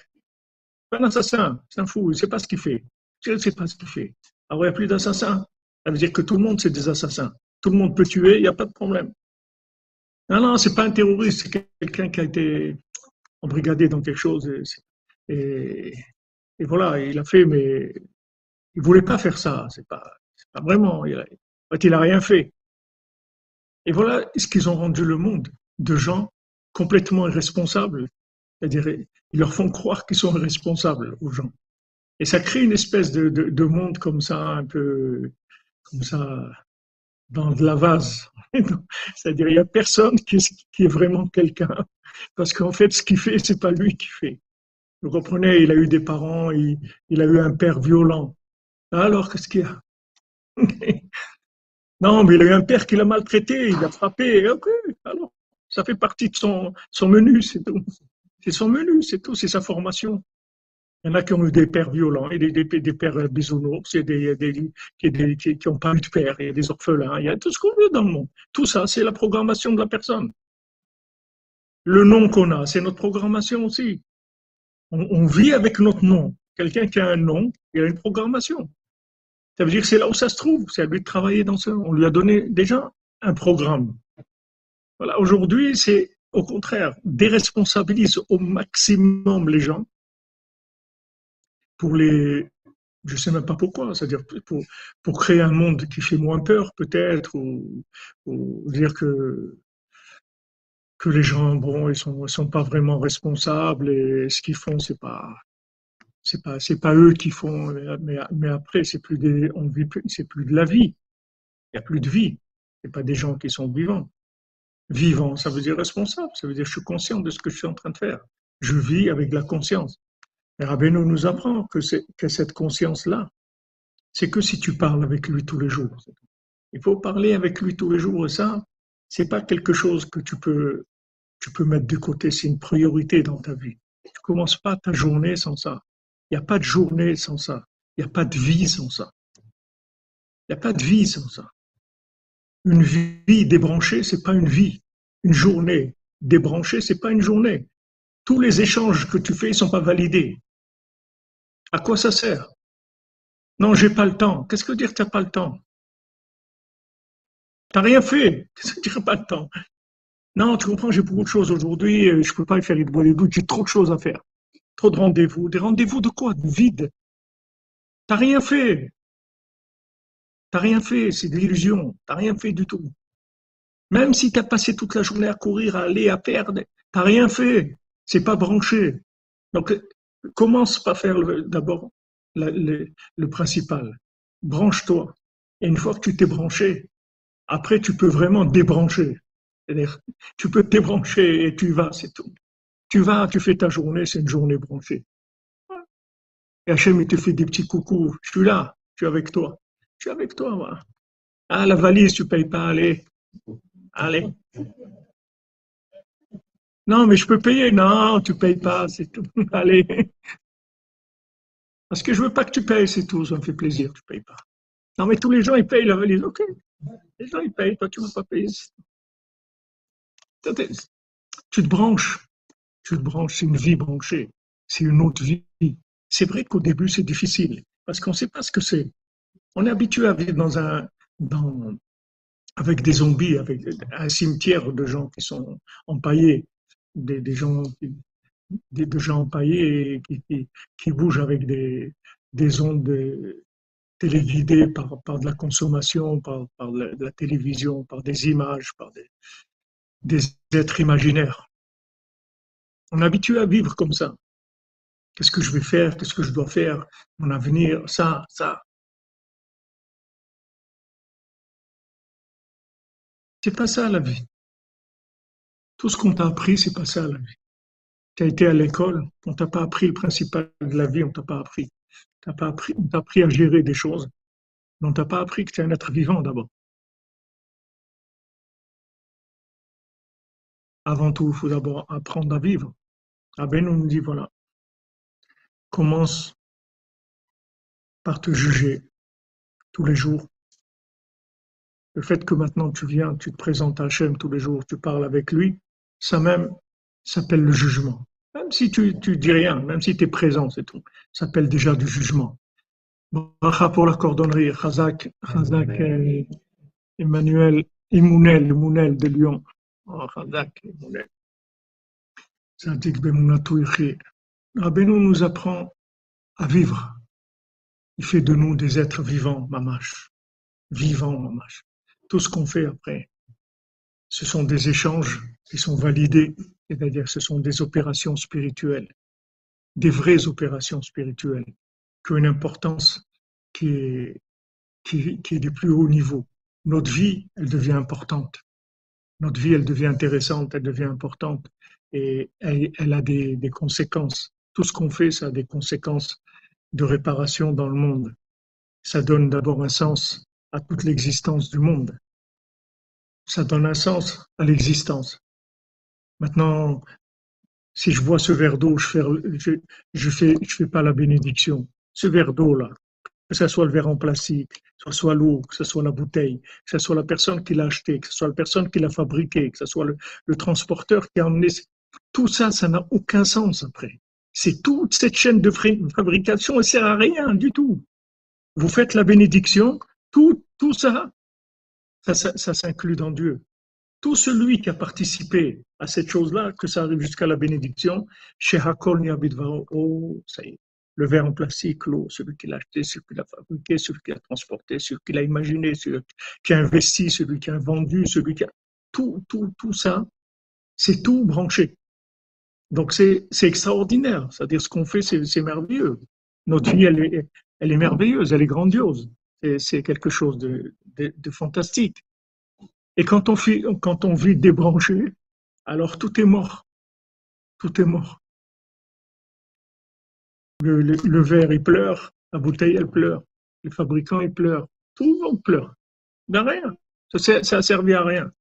Pas un assassin, c'est un fou, il ne sait pas ce qu'il fait. Il ne pas ce qu'il fait. Alors, il n'y a plus d'assassins. Ça veut dire que tout le monde, c'est des assassins. Tout le monde peut tuer, il n'y a pas de problème. Non, non, c'est pas un terroriste, c'est quelqu'un qui a été embrigadé dans quelque chose. Et, voilà, il a fait, mais il voulait pas faire ça. C'est pas, pas vraiment. Il a, il a rien fait. Et voilà ce qu'ils ont rendu le monde, de gens complètement irresponsables? C'est-à-dire, ils leur font croire qu'ils sont irresponsables aux gens. Et ça crée une espèce de, de, de monde comme ça, un peu comme ça, dans de la vase. C'est-à-dire, il n'y a personne qui est, qui est vraiment quelqu'un. Parce qu'en fait, ce qu'il fait, c'est pas lui qui fait. Vous comprenez, il a eu des parents, il, a eu un père violent. Alors, qu'est-ce qu'il y a? Non, mais il a eu un père qui l'a maltraité, il l'a frappé. Ok, alors, ça fait partie de son, menu, c'est tout. C'est son menu, c'est tout, c'est sa formation. Il y en a qui ont eu des pères violents, et des, des, pères bisounours, des, des, qui n'ont pas eu de père, il y a des orphelins, il y a tout ce qu'on veut dans le monde. Tout ça, c'est la programmation de la personne. Le nom qu'on a, c'est notre programmation aussi. On, vit avec notre nom. Quelqu'un qui a un nom, il a une programmation. Ça veut dire que c'est là où ça se trouve, c'est à lui de travailler dans ça. On lui a donné déjà un programme. Voilà, aujourd'hui, c'est au contraire, déresponsabilise au maximum les gens pour les, je sais même pas pourquoi, c'est-à-dire pour, créer un monde qui fait moins peur peut-être, ou, dire que que les gens, bon, ils sont, sont pas vraiment responsables et ce qu'ils font, c'est pas, c'est pas, c'est pas eux qui font, mais, mais après, c'est plus des, on vit c'est plus de la vie. Il y a plus de vie. C'est pas des gens qui sont vivants. Vivant, ça veut dire responsable, ça veut dire je suis conscient de ce que je suis en train de faire. Je vis avec la conscience. Et Rabbeinu nous apprend que, que cette conscience-là, c'est que si tu parles avec lui tous les jours. Il faut parler avec lui tous les jours et ça, c'est pas quelque chose que tu peux, tu peux mettre de côté, c'est une priorité dans ta vie. Tu commences pas ta journée sans ça. Il n'y a pas de journée sans ça. Il n'y a pas de vie sans ça. Il n'y a pas de vie sans ça. Une vie débranchée, c'est pas une vie. Une journée débranchée, c'est pas une journée. Tous les échanges que tu fais, ils sont pas validés. À quoi ça sert? Non, j'ai pas le temps. Qu'est-ce que dire tu n'as pas le temps? T'as rien fait. Qu'est-ce que pas le temps? Non, tu comprends, j'ai beaucoup de choses aujourd'hui. Je peux pas faire les doigts des doutes. J'ai trop de choses à faire. Trop de rendez-vous. Des rendez-vous de quoi? De vide. T'as rien fait. T'as rien fait. C'est de l'illusion. T'as rien fait du tout. Même si tu as passé toute la journée à courir, à aller, à perdre, t'as rien fait. C'est pas branché. Donc, commence par faire d'abord le principal. Branche-toi. Et une fois que tu t'es branché, après, tu peux vraiment débrancher. C'est-à-dire, tu peux débrancher et tu vas, c'est tout. Tu vas, tu fais ta journée, c'est une journée branchée. Et Hachem, il te fait des petits coucous. Je suis là, je suis avec toi. Je suis avec toi, moi. Ah, la valise, tu payes pas, allez. Allez. Non, mais je peux payer. Non, tu payes pas, c'est tout. Allez. Parce que je veux pas que tu payes, c'est tout. Ça me fait plaisir, tu payes pas. Non, mais tous les gens, ils payent la valise. OK. Les gens, ils payent. Toi, tu ne veux pas payer. Tu te branches. Tu te branches. C'est une vie branchée. C'est une autre vie. C'est vrai qu'au début, c'est difficile. Parce qu'on ne sait pas ce que c'est. On est habitué à vivre dans un, avec des zombies, avec un cimetière de gens qui sont empaillés, des, des gens, des, gens empaillés qui, qui, qui, bougent avec des, des ondes téléguidées par, par de la consommation, par, par la, la, télévision, par des images, par des, des êtres imaginaires. On est habitué à vivre comme ça. Qu'est-ce que je vais faire? Qu'est-ce que je dois faire? Mon avenir, ça, ça. C'est pas ça la vie. Tout ce qu'on t'a appris, c'est pas ça la vie. Tu as été à l'école, on t'a pas appris le principal de la vie, on t'a pas appris. On t'a appris à gérer des choses, mais on t'a pas appris que tu es un être vivant d'abord. Avant tout, il faut d'abord apprendre à vivre. Aben nous dit voilà, commence par te juger tous les jours le fait que maintenant tu viens, tu te présentes à Hachem tous les jours, tu parles avec lui, ça même s'appelle le jugement. Même si tu, tu dis rien, même si tu es présent, c'est tout, ça s'appelle déjà du jugement. Bracha pour la cordonnerie, Chazak, Chazak Emmanuel, Emounel, Emounel de Lyon. Oh, Chazak, Emounel. Zadik Bemunatou Rabbeinu nous apprend à vivre. Il fait de nous des êtres vivants, mamash. Vivants, mamash tout ce qu'on fait après, ce sont des échanges qui sont validés, c'est-à-dire ce sont des opérations spirituelles, des vraies opérations spirituelles qui ont une importance qui est, qui, plus haut niveau. Notre vie, elle devient importante. Notre vie, elle devient intéressante, elle devient importante et elle, a des conséquences. Tout ce qu'on fait, ça a des conséquences de réparation dans le monde. Ça donne d'abord un sens à toute l'existence du monde. Ça donne un sens à l'existence. Maintenant, si je vois ce verre d'eau, je je fais, pas la bénédiction. Ce verre d'eau là, que ce soit le verre en plastique, que ce soit l'eau, que ce soit la bouteille, que ce soit la personne qui l'a acheté, que ce soit la personne qui l'a fabriqué, que ce soit le, transporteur qui a emmené, tout ça, ça n'a aucun sens après. C'est toute cette chaîne de fabrication, elle sert à rien du tout. Vous faites la bénédiction, tout, tout ça, ça s'inclut dans Dieu. Tout celui qui a participé à cette chose-là, que ça arrive jusqu'à la bénédiction, chez Hakol oh, ça y est, le verre en plastique, l'eau, celui qui l'a acheté, celui qui l'a fabriqué, celui qui l'a transporté, celui qui l'a imaginé, celui qui a investi, celui qui a vendu, celui qui a... Tout, tout, ça, c'est tout branché. Donc c'est extraordinaire, c'est-à-dire ce qu'on fait, c'est merveilleux. Notre vie, elle est, merveilleuse, elle est grandiose. C'est quelque chose de, fantastique. Et quand on, vit, quand on vit débranché, alors tout est mort. Tout est mort. Le, verre, il pleure, la bouteille, elle pleure, les fabricants, ils pleurent, tout le monde pleure. Ben rien. Ça, ça a servi à rien.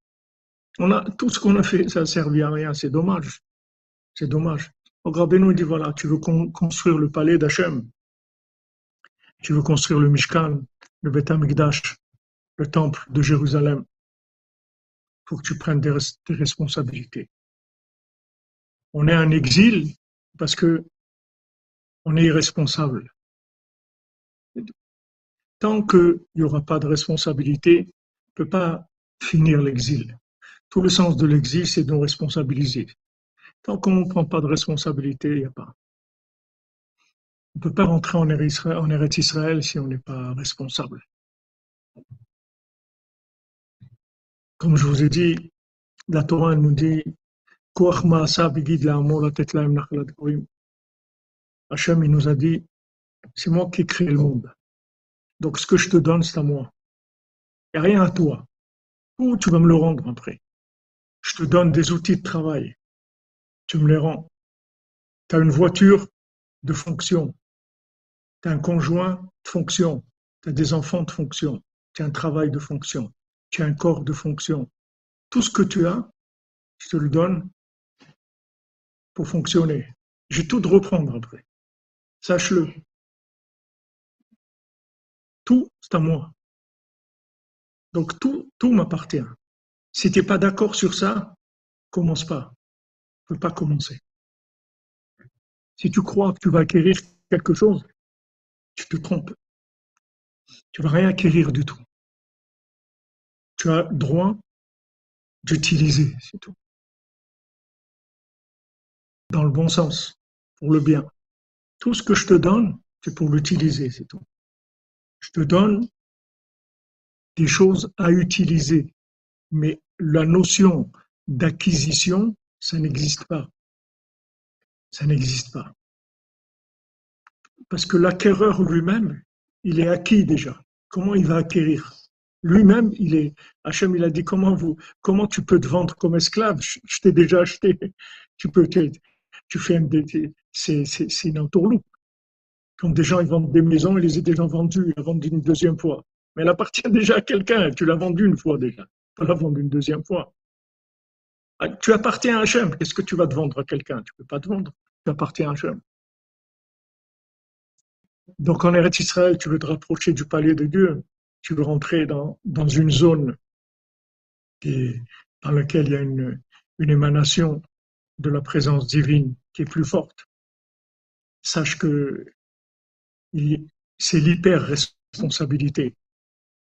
On a, tout ce qu'on a fait, ça a servi à rien. C'est dommage. C'est dommage. Donc Rabbeinu dit voilà, tu veux construire le palais d'Hachem, tu veux construire le Mishkan, le Amikdash, le temple de Jérusalem. Faut que tu prennes des, des responsabilités. On est en exil parce que on est irresponsable. Tant qu'il n'y aura pas de responsabilité, on ne peut pas finir l'exil. Tout le sens de l'exil, c'est de nous responsabiliser. Tant qu'on ne prend pas de responsabilité, il n'y a pas. On ne peut pas rentrer en Eretz Israël si on n'est pas responsable. Comme je vous ai dit, la Torah nous dit Hachem, il nous a dit c'est moi qui crée le monde. Donc ce que je te donne, c'est à moi. Il n'y a rien à toi. Ou tu vas me le rendre après. Je te donne des outils de travail tu me les rends. Tu as une voiture de fonction. Tu as un conjoint de fonction. Tu as des enfants de fonction. Tu as un travail de fonction. Tu as un corps de fonction. Tout ce que tu as, je te le donne pour fonctionner. Je vais tout de reprendre après. Sache-le. Tout, c'est à moi. Donc tout, tout m'appartient. Si tu n'es pas d'accord sur ça, commence pas ne peux pas commencer. Si tu crois que tu vas acquérir quelque chose, tu te trompes. Tu vas rien acquérir du tout. Tu as droit d'utiliser, c'est tout. Dans le bon sens, pour le bien. Tout ce que je te donne, c'est pour l'utiliser, c'est tout. Je te donne des choses à utiliser, mais la notion d'acquisition, ça n'existe pas. Ça n'existe pas. Parce que l'acquéreur lui-même, il est acquis déjà. Comment il va acquérir? Lui-même, il est. Hachem, il a dit comment vous, comment tu peux te vendre comme esclave? Je, t'ai déjà acheté. Tu peux, tu fais un, c'est, c'est, une entourloupe. Comme des gens, ils vendent des maisons, ils les ont déjà vendues, ils la vendent une deuxième fois. Mais elle appartient déjà à quelqu'un. Tu l'as vendue une fois déjà. Tu la vendre une deuxième fois. Ah, tu appartiens à Hachem. Qu'est-ce que tu vas te vendre à quelqu'un? Tu ne peux pas te vendre. Tu appartiens à Hachem. Donc en Eretz Israël, tu veux te rapprocher du palais de Dieu. Tu veux rentrer dans, dans une zone dans laquelle il y a une, une émanation de la présence divine qui est plus forte. Sache que c'est l'hyper-responsabilité.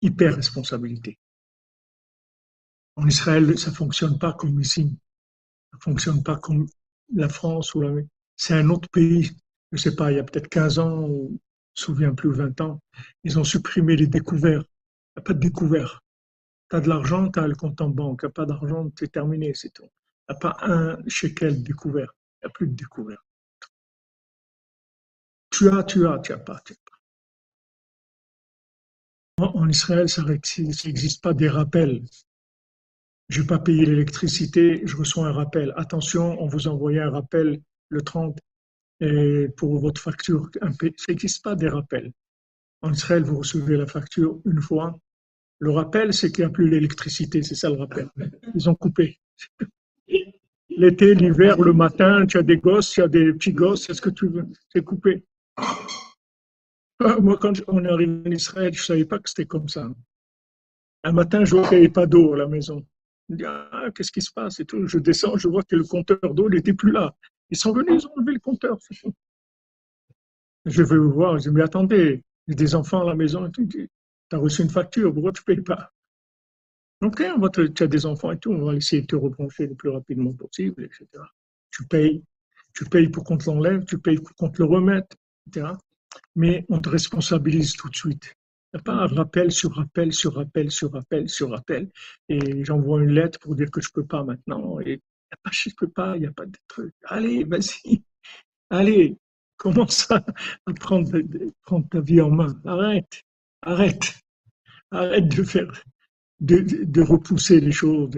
Hyper-responsabilité. En Israël, ça fonctionne pas comme ici. Ça fonctionne pas comme la France ou la... C'est un autre pays. Je sais pas, il y a peut-être 15 ans, ou, souviens plus, 20 ans, ils ont supprimé les découverts. Il n'y a pas de découvert. Tu as de l'argent, tu as le compte en banque. Tu pas d'argent, c'est terminé, c'est tout. Il n'y a pas un shekel découvert. Il n'y a plus de découvert. Tu as, tu as, tu as pas, tu as pas. En, Israël, ça n'existe pas des rappels. Je n'ai pas payé l'électricité, je reçois un rappel. Attention, on vous envoie un rappel le 30 et pour votre facture. Ça n'existe pas des rappels. En Israël, vous recevez la facture une fois. Le rappel, c'est qu'il n'y a plus l'électricité, c'est ça le rappel. Ils ont coupé. L'été, l'hiver, le matin, tu as des gosses, tu as des petits gosses, est-ce que tu veux? C'est coupé. Moi, quand on est arrivé en Israël, je ne savais pas que c'était comme ça. Un matin, je vois qu'il n'y avait pas d'eau à la maison. Je me dis, ah, qu'est-ce qui se passe et tout. Je descends, je vois que le compteur d'eau n'était plus là. Ils sont venus, ils ont enlevé le compteur. Je vais vous voir, je dis, mais attendez, j'ai des enfants à la maison. Tu as reçu une facture, pourquoi tu ne payes pas? Ok, tu as des enfants et tout, on va essayer de te rebrancher le plus rapidement possible, etc. Tu payes, tu payes pour qu'on te l'enlève, tu payes pour qu'on te le remette, etc. Mais on te responsabilise tout de suite. Il n'y a pas un rappel sur rappel sur rappel sur rappel sur rappel. Et j'envoie une lettre pour dire que je ne peux pas maintenant. Et il n'y a pas je peux pas, il n'y a pas de truc. Allez, vas-y. Allez, commence à, prendre, ta vie en main. Arrête. Arrête. Arrête de faire de, repousser les choses,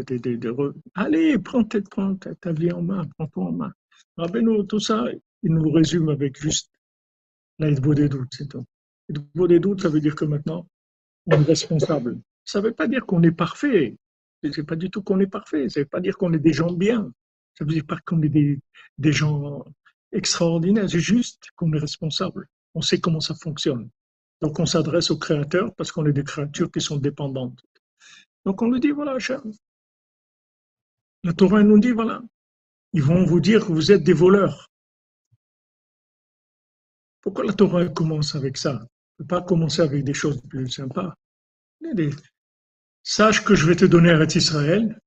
allez, prends, ta, vie en main, prends-toi en main. Rappelez-nous, tout ça, il nous résume avec juste la des doutes, c'est tout. des doutes, ça veut dire que maintenant, on est responsable. Ça ne veut pas dire qu'on est parfait. C'est pas du tout qu'on est parfait. Ça ne veut pas dire qu'on est des gens bien. Ça veut dire pas qu'on est des, gens extraordinaires. C'est juste qu'on est responsable. On sait comment ça fonctionne. Donc on s'adresse au Créateur parce qu'on est des créatures qui sont dépendantes. Donc on nous dit, voilà, cher. La Torah nous dit, voilà, ils vont vous dire que vous êtes des voleurs. Pourquoi la Torah commence avec ça? Ne peut pas commencer avec des choses plus sympas. Sache que je vais te donner à Israël.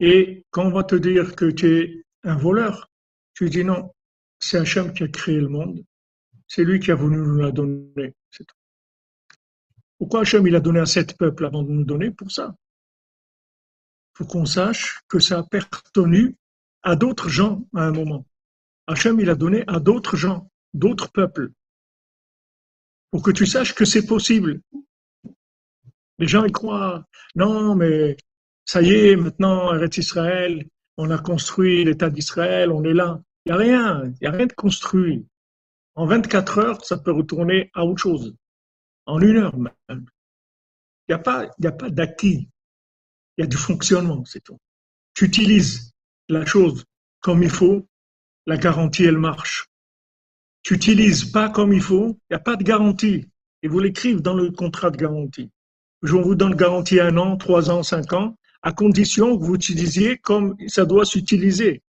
Et quand on va te dire que tu es un voleur, tu dis non, c'est Hachem qui a créé le monde. C'est lui qui a voulu nous la donner. Pourquoi Hachem il a donné à sept peuples avant de nous donner Pour ça. Faut qu'on sache que ça a appartenu à d'autres gens à un moment. Hachem il a donné à d'autres gens, d'autres peuples. Pour que tu saches que c'est possible. Les gens y croient. Non, mais ça y est, maintenant, arrête Israël, on a construit l'État d'Israël, on est là. Il n'y a rien, il n'y a rien de construit. En 24 heures, ça peut retourner à autre chose en une heure même. Il n'y a pas, il a pas d'acquis. Il y a du fonctionnement, c'est tout. Tu utilises la chose comme il faut, la garantie, elle marche. Tu n'utilises pas comme il faut, il n'y a pas de garantie. Et vous l'écrivez dans le contrat de garantie. Je vous donne garantie un an, trois ans, cinq ans, à condition que vous utilisiez comme ça doit s'utiliser.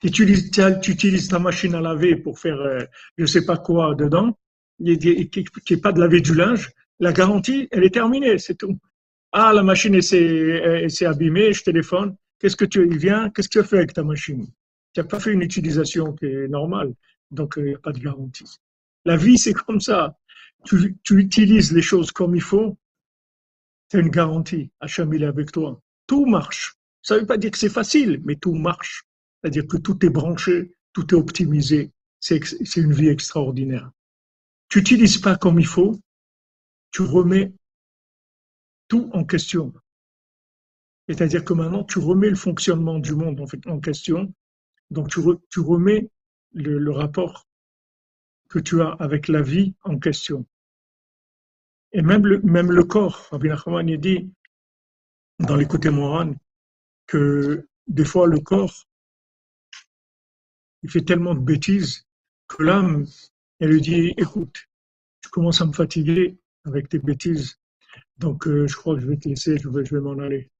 Tu utilises, ta machine à laver pour faire euh, je ne sais pas quoi dedans, qui n'est pas de laver du linge, la garantie, elle est terminée, c'est tout. Ah, la machine s'est abîmée, je téléphone. Qu'est-ce que tu viens Qu'est-ce que tu as fait avec ta machine? Tu n'as pas fait une utilisation qui est normale, donc il n'y a pas de garantie. La vie, c'est comme ça. Tu, utilises les choses comme il faut, as une garantie. Hacham, il est avec toi. Tout marche. Ça ne veut pas dire que c'est facile, mais tout marche. C'est-à-dire que tout est branché, tout est optimisé. C'est une vie extraordinaire tu n'utilises pas comme il faut, tu remets tout en question. C'est-à-dire que maintenant, tu remets le fonctionnement du monde en, question. Donc, tu remets le, rapport que tu as avec la vie en question. Et même le, même le corps, Rabbi Nachman dit dans les côtés morales que des fois le corps, il fait tellement de bêtises que l'âme, elle lui dit, écoute, tu commences à me fatiguer avec tes bêtises, donc euh, je crois que je vais te laisser, je vais, je vais m'en aller.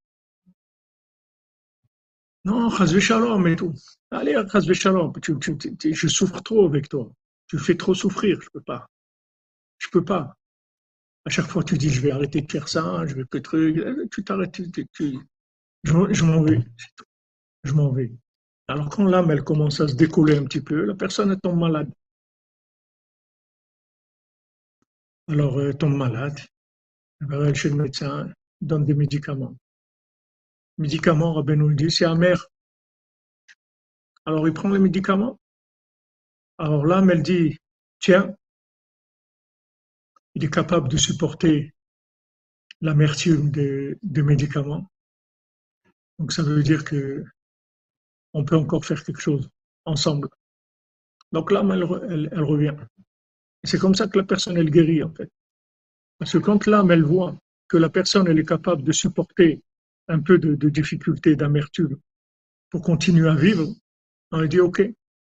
Non, Shalom mais tout. Allez, Shalom, je souffre trop avec toi. Tu fais trop souffrir, je peux pas. Je peux pas. À chaque fois, tu dis, je vais arrêter de faire ça, je vais que truc. Tu t'arrêtes, tu, je, m'en vais. Je m'en vais. Alors quand l'âme, elle commence à se décoller un petit peu, la personne, elle tombe malade. Alors, euh, tombe malade, elle va chez le médecin, donne des médicaments. Médicaments, Rabbi nous dit, c'est amer. Alors, il prend les médicaments. Alors l'âme, elle dit, tiens, il est capable de supporter l'amertume des, médicaments. Donc ça veut dire que on peut encore faire quelque chose ensemble. Donc l'âme, elle, revient. C'est comme ça que la personne, elle guérit, en fait. Parce que quand l'âme, elle voit que la personne, elle est capable de supporter un peu de, difficulté, d'amertume, pour continuer à vivre, on lui dit, OK,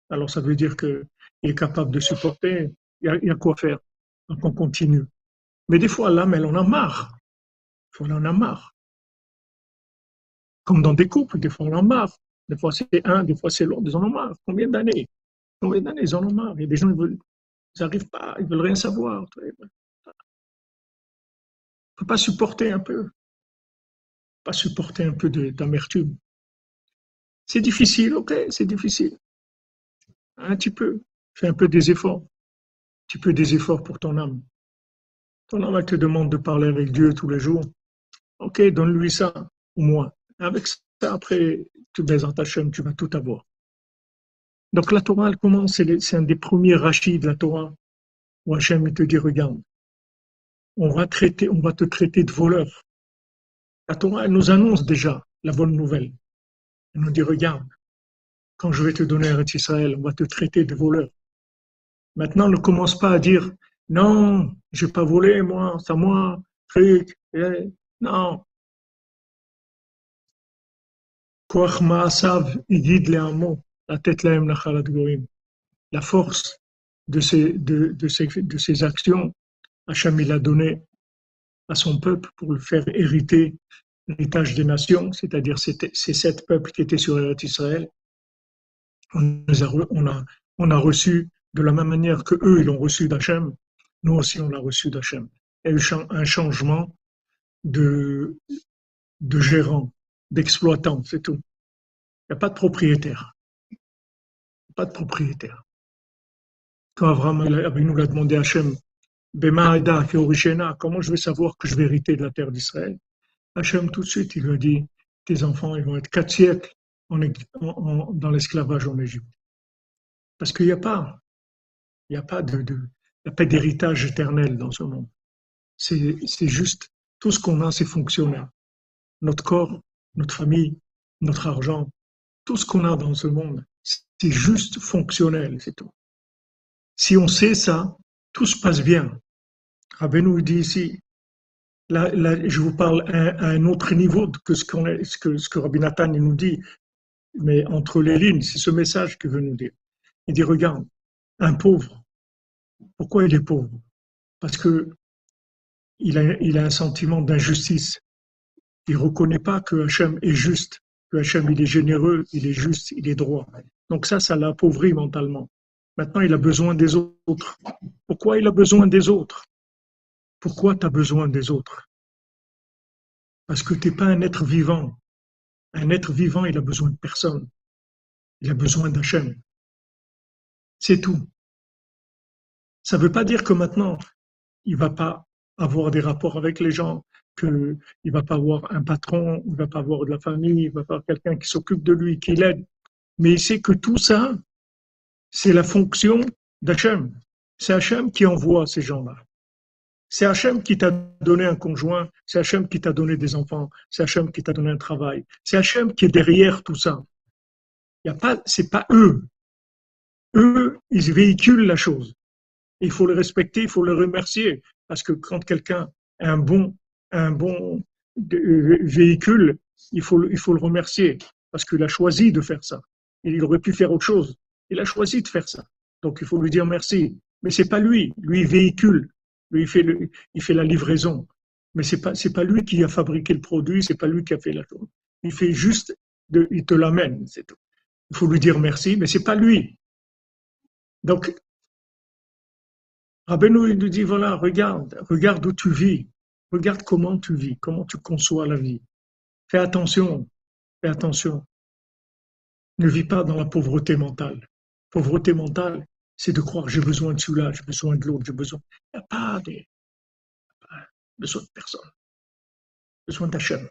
alors ça veut dire qu'il est capable de supporter, il y a quoi faire? Donc on continue. Mais des fois, l'âme, elle en a marre. Des elle en a marre. Comme dans des couples, des fois, on en a marre. Des fois, c'est un, des fois, c'est l'autre. Ils en ont marre. Combien d'années? Combien d'années ils en ont marre? Il y a des gens, ils veulent, ils n'arrivent pas, ils veulent rien savoir. On ne peut pas supporter un peu. Pas supporter un peu d'amertume. C'est difficile, ok, c'est difficile. Un petit peu. Fais un peu des efforts. Petit peu des efforts pour ton âme. Ton âme, elle te demande de parler avec Dieu tous les jours. Ok, donne-lui ça, au moins. Avec ça, après, tu baises ta chaîne, tu vas tout avoir. Donc la Torah, elle commence, c'est un des premiers rachis de la Torah, où Hachem te dit, regarde, on va, te traiter de voleur. La Torah, elle nous annonce déjà la bonne nouvelle. Elle nous dit, regarde, quand je vais te donner un Israël, on va te traiter de voleur. Maintenant, ne commence pas à dire, non, je n'ai pas volé, moi, c'est moi, truc, non. La force de ces, de, de, ces, de ces actions, Hacham il a donné à son peuple pour le faire hériter l'héritage des nations, c'est-à-dire ces, ces sept peuples qui étaient sur Israël. On, a, on, a, on a reçu de la même manière que eux, ils ont reçu d'Hachem, nous aussi on l'a reçu d'Hachem. Il y a eu un changement de, de gérant, d'exploitant, c'est tout. Il n'y a pas de propriétaire. Pas de propriétaire. Quand Abraham nous l'a demandé à Hachem, comment je vais savoir que je vais hériter de la terre d'Israël? Hachem, tout de suite, il lui a dit, tes enfants, ils vont être quatre siècles dans l'esclavage en Égypte. Parce qu'il n'y a pas, il n'y a pas de, de d'héritage éternel dans ce monde. C'est juste, tout ce qu'on a, c'est fonctionnel. Notre corps, notre famille, notre argent, tout ce qu'on a dans ce monde, c'est juste fonctionnel, c'est tout. Si on sait ça, tout se passe bien. Rabbeinu dit ici, là, je vous parle à, un autre niveau que ce que, ce que Rabbi Nathan nous dit, mais entre les lignes, c'est ce message qu'il veut nous dire. Il dit, regarde, un pauvre, pourquoi il est pauvre? Parce que il a, un sentiment d'injustice. Il reconnaît pas que Hachem est juste, que Hachem il est généreux, il est juste, il est droit. Donc ça, ça l'appauvrit mentalement. Maintenant, il a besoin des autres. Pourquoi il a besoin des autres? Pourquoi tu as besoin des autres? Parce que tu n'es pas un être vivant. Un être vivant, il a besoin de personne. Il a besoin d'Hachem. C'est tout. Ça ne veut pas dire que maintenant, il va pas avoir des rapports avec les gens, qu'il ne va pas avoir un patron, il ne va pas avoir de la famille, il va pas avoir quelqu'un qui s'occupe de lui, qui l'aide. Mais il sait que tout ça, c'est la fonction d'Hachem. C'est Hachem qui envoie ces gens-là. C'est Hachem qui t'a donné un conjoint, c'est Hachem qui t'a donné des enfants, c'est Hachem qui t'a donné un travail. C'est Hachem qui est derrière tout ça. Il y a pas, c'est pas eux. Eux, ils véhiculent la chose. Il faut le respecter, il faut le remercier, parce que quand quelqu'un a un bon, un bon euh, véhicule, il faut, il faut le remercier, parce qu'il a choisi de faire ça. Il aurait pu faire autre chose. Il a choisi de faire ça. Donc il faut lui dire merci. Mais c'est pas lui. Lui il véhicule. Lui il fait, il fait la livraison. Mais c'est pas c'est pas lui qui a fabriqué le produit. C'est pas lui qui a fait la chose. Il fait juste de, il te l'amène. C'est tout. Il faut lui dire merci, mais c'est pas lui. Donc Rabbeinu il nous dit voilà regarde regarde où tu vis. Regarde comment tu vis, comment tu conçois la vie. Fais attention, fais attention. Ne vis pas dans la pauvreté mentale. Pauvreté mentale, c'est de croire j'ai besoin de celui-là, j'ai besoin de l'autre, j'ai besoin. Il n'y a pas de besoin de personne. Besoin d'Hachem.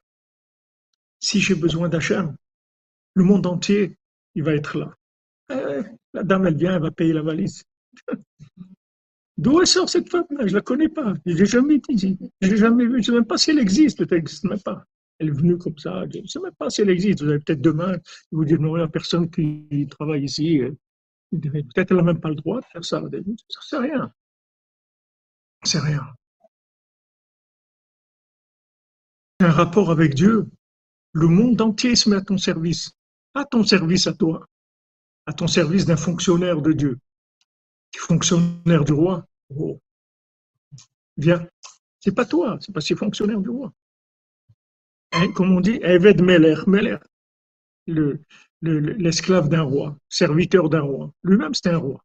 Si j'ai besoin d'Hachem, le monde entier, il va être là. Eh, la dame, elle vient, elle va payer la valise. D'où elle sort cette femme Je ne la connais pas. Je l'ai jamais dit. Je l'ai jamais vue. Je ne sais même pas si elle existe. Elle n'existe même pas. Elle est venue comme ça. Je ne sais même pas si elle existe. Vous avez peut-être demain, vous dire non, il n'y a personne qui travaille ici. Peut-être qu'elle n'a même pas le droit de faire ça. C'est rien. C'est rien. Un rapport avec Dieu. Le monde entier se met à ton service. À ton service à toi. À ton service d'un fonctionnaire de Dieu. Fonctionnaire du roi. Oh. Viens. C'est pas toi, c'est pas ces fonctionnaires du roi. Hein, comme on dit, Eved Meler, Meler, l'esclave d'un roi, serviteur d'un roi. Lui-même, c'est un roi.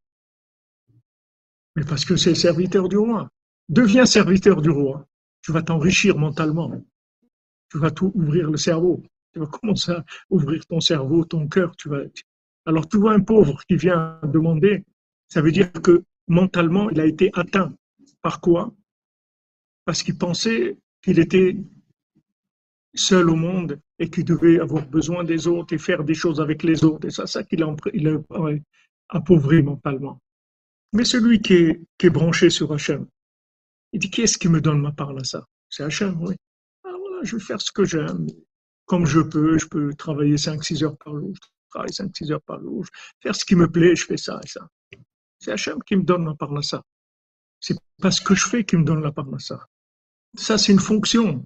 Mais parce que c'est serviteur du roi. Deviens serviteur du roi. Tu vas t'enrichir mentalement. Tu vas tout ouvrir le cerveau. Tu vas commencer à ouvrir ton cerveau, ton cœur. Tu vas... Alors, tu vois un pauvre qui vient demander, ça veut dire que mentalement, il a été atteint. Par quoi? Parce qu'il pensait qu'il était seul au monde et qu'il devait avoir besoin des autres et faire des choses avec les autres. Et c'est ça qu'il a, appauvri mentalement. Mais celui qui est, branché sur Hachem, il dit, qui est-ce qui me donne ma part là ça? C'est Hachem, oui. Alors voilà, je vais faire ce que j'aime. Comme je peux, je peux travailler 5-6 heures par jour. Je travaille 5-6 heures par jour. Faire ce qui me plaît, je fais ça et ça. C'est Hachem qui me donne la parnassa. C'est pas ce que je fais qui me donne la parnassa. Ça, c'est une fonction.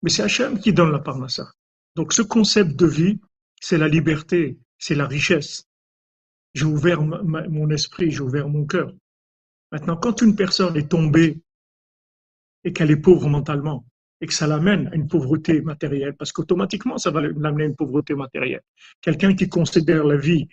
Mais c'est Hachem qui donne la parnassa. Donc, ce concept de vie, c'est la liberté, c'est la richesse. J'ai ouvert mon esprit, j'ai ouvert mon cœur. Maintenant, quand une personne est tombée et qu'elle est pauvre mentalement, et que ça l'amène à une pauvreté matérielle, parce qu'automatiquement, ça va l'amener à une pauvreté matérielle. Quelqu'un qui considère la vie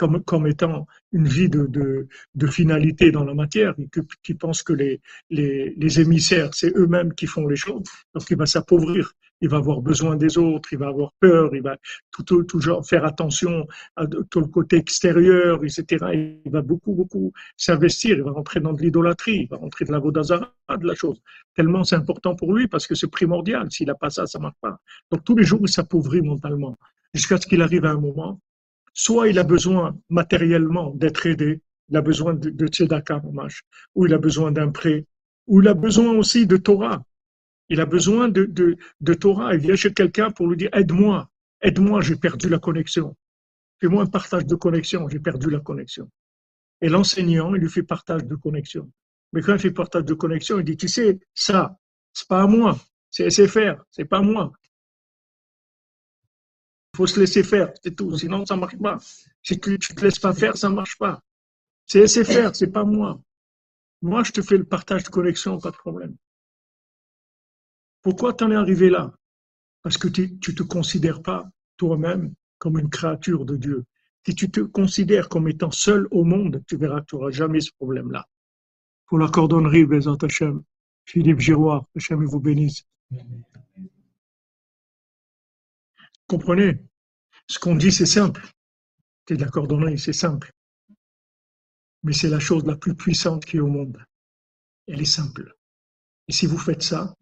comme, comme étant une vie de, de, de finalité dans la matière, et qui pense que les, les, les émissaires, c'est eux-mêmes qui font les choses, donc il va s'appauvrir, il va avoir besoin des autres, il va avoir peur, il va tout, toujours faire attention à tout le côté extérieur, etc. Il va beaucoup, beaucoup s'investir, il va rentrer dans de l'idolâtrie, il va rentrer de la vodazara, de la chose. Tellement c'est important pour lui parce que c'est primordial. S'il n'a pas ça, ça ne marche pas. Donc tous les jours, il s'appauvrit mentalement jusqu'à ce qu'il arrive à un moment Soit il a besoin matériellement d'être aidé, il a besoin de, de tzedaka, ou il a besoin d'un prêt, ou il a besoin aussi de Torah. Il a besoin de, Torah. Il vient chez quelqu'un pour lui dire aide-moi, aide-moi, j'ai perdu la connexion. Fais-moi un partage de connexion, j'ai perdu la connexion. Et l'enseignant, il lui fait partage de connexion. Mais quand il fait partage de connexion, il dit, tu sais, ça, c'est pas à moi, c'est SFR, c'est pas moi faut se laisser faire, c'est tout. Sinon, ça marche pas. Si tu, ne te laisses pas faire, ça marche pas. C'est laisser faire, c'est pas moi. Moi, je te fais le partage de connexion, pas de problème. Pourquoi t'en es arrivé là? Parce que tu, ne te considères pas toi-même comme une créature de Dieu. Si tu te considères comme étant seul au monde, tu verras que tu n'auras jamais ce problème-là. Pour la cordonnerie, Bézant Hachem, Philippe Giroir, Hachem vous bénisse. Comprenez? Ce qu'on dit, c'est simple. C'est de la cordonnerie, c'est simple. Mais c'est la chose la plus puissante qui est au monde. Elle est simple. Et si vous faites ça,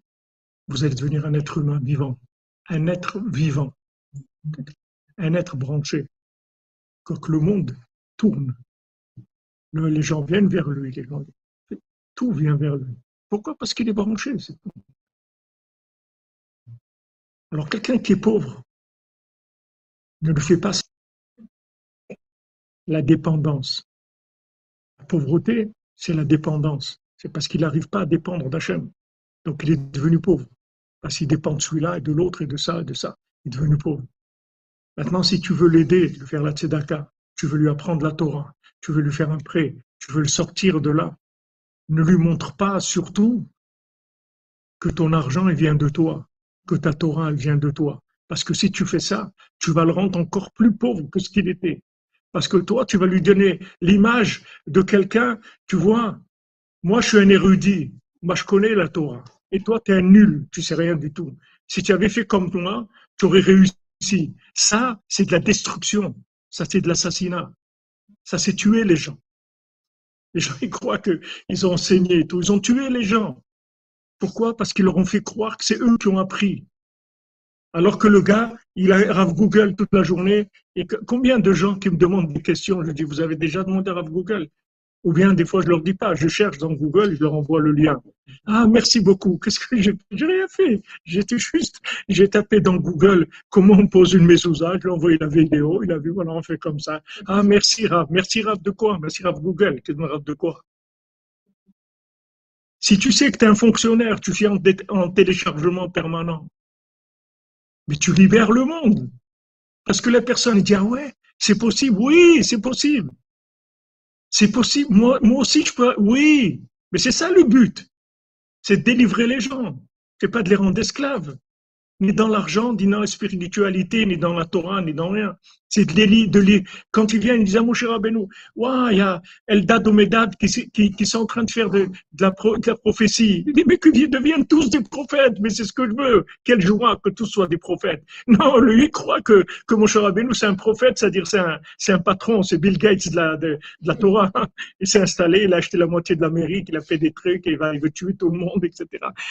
vous allez devenir un être humain vivant. Un être vivant. Un être branché. Que le monde tourne. les gens viennent vers lui. tout vient vers lui. Pourquoi? Parce qu'il est branché, Alors quelqu'un qui est pauvre, ne le fait pas. La dépendance. La pauvreté, c'est la dépendance. C'est parce qu'il n'arrive pas à dépendre d'Hachem. Donc il est devenu pauvre. Parce qu'il dépend de celui-là et de l'autre et de ça et de ça. Il est devenu pauvre. Maintenant, si tu veux l'aider, de faire la tzedaka, tu veux lui apprendre la Torah, tu veux lui faire un prêt, tu veux le sortir de là, ne lui montre pas surtout que ton argent il vient de toi, que ta Torah elle vient de toi. Parce que si tu fais ça, tu vas le rendre encore plus pauvre que ce qu'il était. Parce que toi, tu vas lui donner l'image de quelqu'un, tu vois, moi je suis un érudit, moi je connais la Torah. Et toi, tu es un nul, tu sais rien du tout. Si tu avais fait comme moi, tu aurais réussi. Ça, c'est de la destruction. Ça, c'est de l'assassinat. Ça, c'est tuer les gens. Les gens, ils croient qu'ils ont enseigné tout. Ils ont tué les gens. Pourquoi? Parce qu'ils leur ont fait croire que c'est eux qui ont appris Alors que le gars, il a Rav Google toute la journée. Et combien de gens qui me demandent des questions, je dis, vous avez déjà demandé à Google? Ou bien des fois, je leur dis pas, je cherche dans Google, je leur envoie le lien. Ah, merci beaucoup. Qu'est-ce que j'ai J'ai rien fait. J'étais juste, j'ai tapé dans Google comment on pose une mezouza, je lui ai envoyé la vidéo, il a vu, voilà, on fait comme ça. Ah, merci Rav. Merci Rav de quoi? Merci Rav Google. Qu'est-ce Rav de quoi? Si tu sais que tu es un fonctionnaire, tu fais en téléchargement permanent mais tu libères le monde. Parce que la personne dit, ah ouais, c'est possible, oui, c'est possible. C'est possible, moi, aussi je peux, oui, mais c'est ça le but. C'est de délivrer les gens, c'est pas de les rendre esclaves ni dans l'argent, ni dans la spiritualité, ni dans la Torah, ni dans rien. C'est de l'élite, de. Quand il vient, il dit à Moshe Rabbeinu, ouais, il y a Eldad Omedad qui, qui, qui, sont en train de faire de, de, la, de la, prophétie. Mais qu'ils deviennent tous des prophètes, mais c'est ce que je veux. Quelle joie que tous soient des prophètes. Non, lui, il croit que, que Moshe Rabbeinu, c'est un prophète, c'est-à-dire c'est un, c'est un patron, c'est Bill Gates de la, de, la Torah. Il s'est installé, il a acheté la moitié de l'Amérique, il a fait des trucs, il va, il veut tuer tout le monde, etc.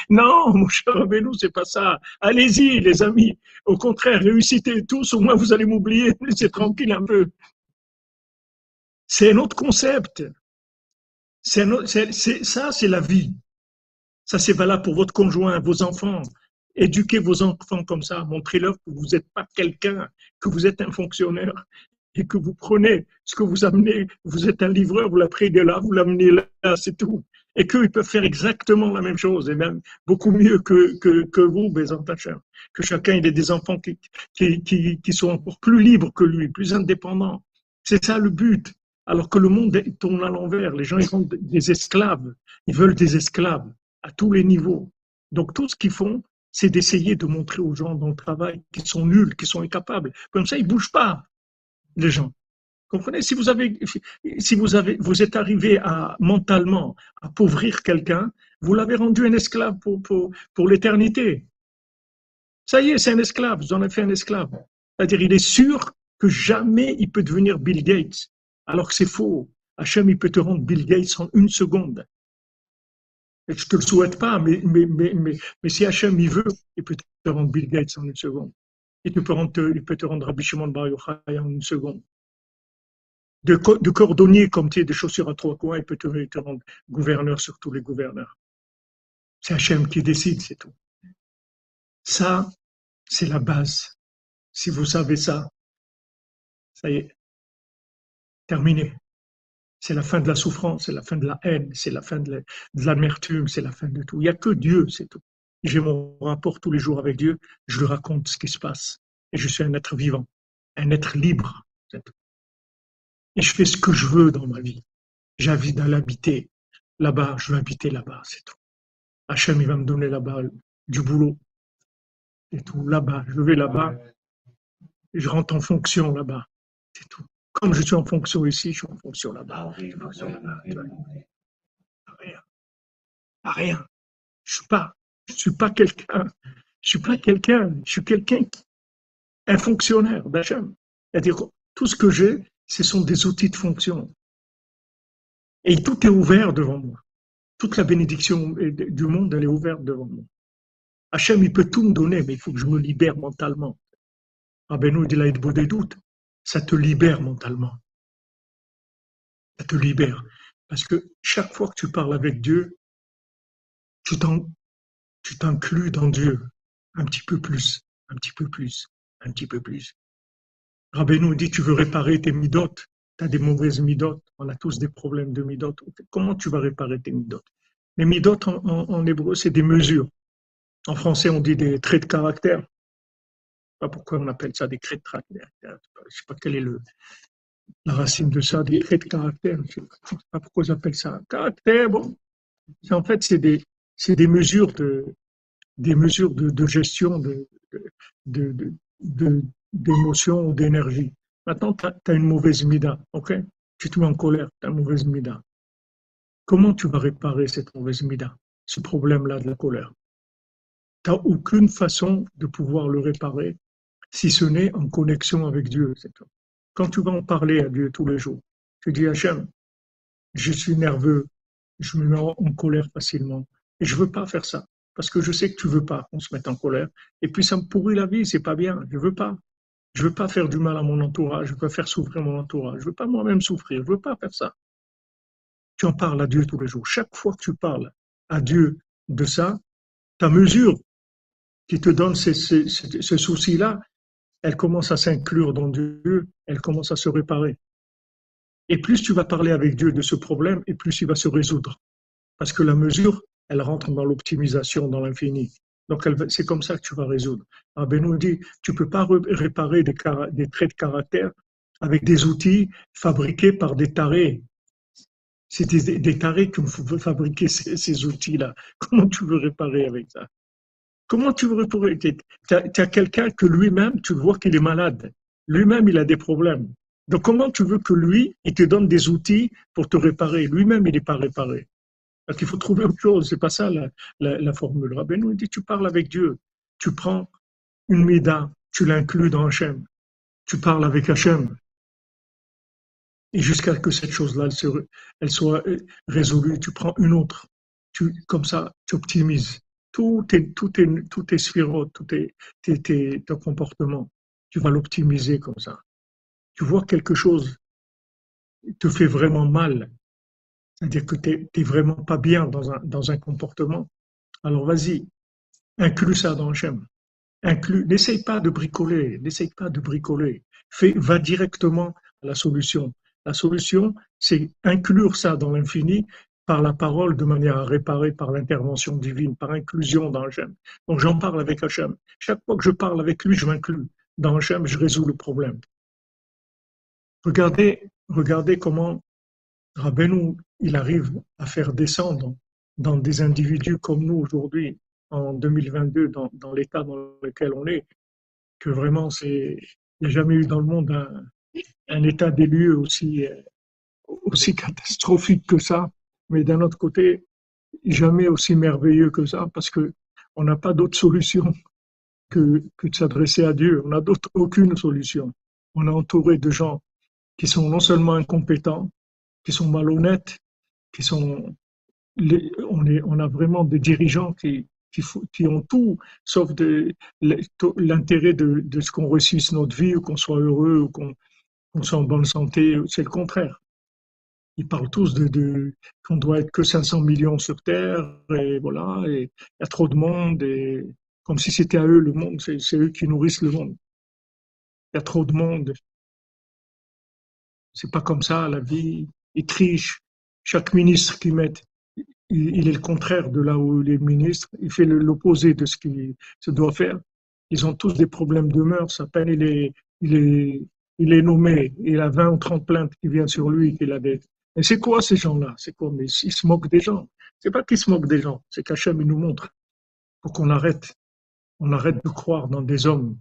Non, Moshe Rabbeinu, c'est pas ça. Allez-y, les amis. Au contraire, réussissez tous, au moins vous allez m'oublier c'est tranquille un peu. C'est un autre concept. Ça, c'est la vie. Ça, c'est valable pour votre conjoint, vos enfants. Éduquez vos enfants comme ça. Montrez-leur que vous n'êtes pas quelqu'un, que vous êtes un fonctionnaire et que vous prenez ce que vous amenez. Vous êtes un livreur, vous l'apprenez de là, vous l'amenez là, c'est tout. Et qu'ils peuvent faire exactement la même chose, et même beaucoup mieux que, que, que vous, Bézant que chacun ait des enfants qui, qui, qui, sont encore plus libres que lui, plus indépendants. C'est ça le but. Alors que le monde tourne à l'envers. Les gens, ils sont des esclaves. Ils veulent des esclaves à tous les niveaux. Donc tout ce qu'ils font, c'est d'essayer de montrer aux gens dans le travail qu'ils sont nuls, qu'ils sont incapables. Comme ça, ils bougent pas, les gens. Comprenez Si vous avez, si vous avez, vous êtes arrivé à mentalement appauvrir quelqu'un, vous l'avez rendu un esclave pour, pour, pour l'éternité. Ça y est, c'est un esclave, vous en avez fait un esclave. C'est-à-dire, il est sûr que jamais il peut devenir Bill Gates, alors que c'est faux. Hachem, il peut te rendre Bill Gates en une seconde. Je te le souhaite pas, mais, mais, mais, mais, si Hachem il veut, il peut te rendre Bill Gates en une seconde. Il peut, te rendre Rabbi Shimon Bar en une seconde. De, cordonnier comme tu es, de chaussures à trois coins, il peut te, te rendre gouverneur sur tous les gouverneurs. C'est Hachem qui décide, c'est tout. Ça, c'est la base. Si vous savez ça, ça y est, terminé. C'est la fin de la souffrance, c'est la fin de la haine, c'est la fin de l'amertume, c'est la fin de tout. Il n'y a que Dieu, c'est tout. J'ai mon rapport tous les jours avec Dieu, je lui raconte ce qui se passe. Et je suis un être vivant, un être libre. Et je fais ce que je veux dans ma vie. J'ai envie d'aller habiter là-bas, je veux habiter là-bas, c'est tout. Hachem, il va me donner là-bas du boulot, c'est tout, là-bas. Je vais là-bas je rentre en fonction là-bas. C'est tout. Comme je suis en fonction ici, je suis en fonction là-bas. Rien. Rien. Je suis pas, je suis pas quelqu'un. Je suis pas quelqu'un. Je suis quelqu'un, un fonctionnaire d'Hachem. C'est-à-dire, tout ce que j'ai, ce sont des outils de fonction. Et tout est ouvert devant moi. Toute la bénédiction du monde, elle est ouverte devant moi. Hachem, il peut tout me donner, mais il faut que je me libère mentalement. Rabbeinu dit là, des doutes. Ça te libère mentalement. Ça te libère. Parce que chaque fois que tu parles avec Dieu, tu t'inclus dans Dieu un petit peu plus, un petit peu plus, un petit peu plus. Rabbeinu dit, tu veux réparer tes midotes, tu as des mauvaises midotes, on a tous des problèmes de midotes. Comment tu vas réparer tes midotes? Les midotes en hébreu, c'est des mesures. En français, on dit des traits de caractère. Je ne sais pas pourquoi on appelle ça des traits de caractère. Je ne sais pas quelle est le, la racine de ça, des traits de caractère. Je ne sais pas pourquoi ils appellent ça. Caractère, bon. En fait, c'est des, des mesures de, des mesures de, gestion de, de, d'émotion ou d'énergie. Maintenant, tu as, une mauvaise mida, ok? Tu te mets en colère, tu as une mauvaise mida. Comment tu vas réparer cette mauvaise mida, ce problème-là de la colère? Tu n'as aucune façon de pouvoir le réparer si ce n'est en connexion avec Dieu. Quand tu vas en parler à Dieu tous les jours, tu dis Hachem, je suis nerveux, je me mets en colère facilement et je veux pas faire ça parce que je sais que tu veux pas qu'on se mette en colère. Et puis ça me pourrit la vie, c'est pas bien. Je veux pas. Je veux pas faire du mal à mon entourage. Je veux pas faire souffrir mon entourage. Je veux pas moi-même souffrir. Je veux pas faire ça. Tu en parles à Dieu tous les jours. Chaque fois que tu parles à Dieu de ça, ta mesure qui te donne ce souci-là, elle commence à s'inclure dans Dieu, elle commence à se réparer. Et plus tu vas parler avec Dieu de ce problème, et plus il va se résoudre. Parce que la mesure, elle rentre dans l'optimisation, dans l'infini. Donc c'est comme ça que tu vas résoudre. Ben nous dit, tu peux pas réparer des, traits de caractère avec des outils fabriqués par des tarés. C'est des, tarés qui veut fabriquer ces, ces outils-là. Comment tu veux réparer avec ça? Comment tu veux réparer? Tu as, as quelqu'un que lui-même, tu vois qu'il est malade. Lui-même, il a des problèmes. Donc comment tu veux que lui, il te donne des outils pour te réparer? Lui-même, il n'est pas réparé. Parce qu'il faut trouver autre chose. C'est pas ça la, la, la formule. Rabbi nous dit, tu parles avec Dieu. Tu prends une mida, tu l'inclus dans Hachem. Tu parles avec Hachem. Et jusqu'à ce que cette chose-là, elle, soit résolue, tu prends une autre. Tu, comme ça, tu optimises. Tout est, tout est, tout est sphéro, tout est, ton comportement. Tu vas l'optimiser comme ça. Tu vois quelque chose te fait vraiment mal. C'est-à-dire que tu n'es vraiment pas bien dans un, dans un comportement. Alors vas-y, inclus ça dans le Inclus, n'essaye pas de bricoler, n'essaye pas de bricoler. Fais, va directement à la solution. La solution, c'est inclure ça dans l'infini par la parole de manière à réparer par l'intervention divine, par inclusion dans Hachem. Donc j'en parle avec Hachem. Chaque fois que je parle avec lui, je m'inclus. Dans Hachem, je résous le problème. Regardez, regardez comment Rabbeinu, il arrive à faire descendre dans des individus comme nous aujourd'hui, en 2022, dans, l'état dans lequel on est, que vraiment, c'est, il n'y a jamais eu dans le monde un, état des lieux aussi, euh, aussi catastrophique que ça, mais d'un autre côté, jamais aussi merveilleux que ça, parce que on n'a pas d'autre solution que, de s'adresser à Dieu. On n'a aucune solution. On est entouré de gens qui sont non seulement incompétents, qui sont malhonnêtes, qui sont, on, a vraiment des dirigeants qui, ont tout sauf l'intérêt de, de, ce qu'on réussisse notre vie, ou qu'on soit heureux, ou qu'on on soit en bonne santé, c'est le contraire. Ils parlent tous de, qu'on doit être que 500 millions sur Terre, et voilà, et il y a trop de monde, et comme si c'était à eux le monde, c'est eux qui nourrissent le monde. Il y a trop de monde. C'est pas comme ça la vie. Ils trichent. Chaque ministre qu'ils mettent, il, est le contraire de là où les ministres. Il fait l'opposé de ce qu'il se doit faire. Ils ont tous des problèmes de mœurs. À peine il est, il est il est nommé, il a 20 ou 30 plaintes qui viennent sur lui, qu'il a des... Mais c'est quoi ces gens-là? C'est quoi? Mais ils se moquent des gens. C'est pas qu'ils se moquent des gens, c'est qu'Hachem, il nous montre. Faut qu'on arrête. On arrête de croire dans des hommes.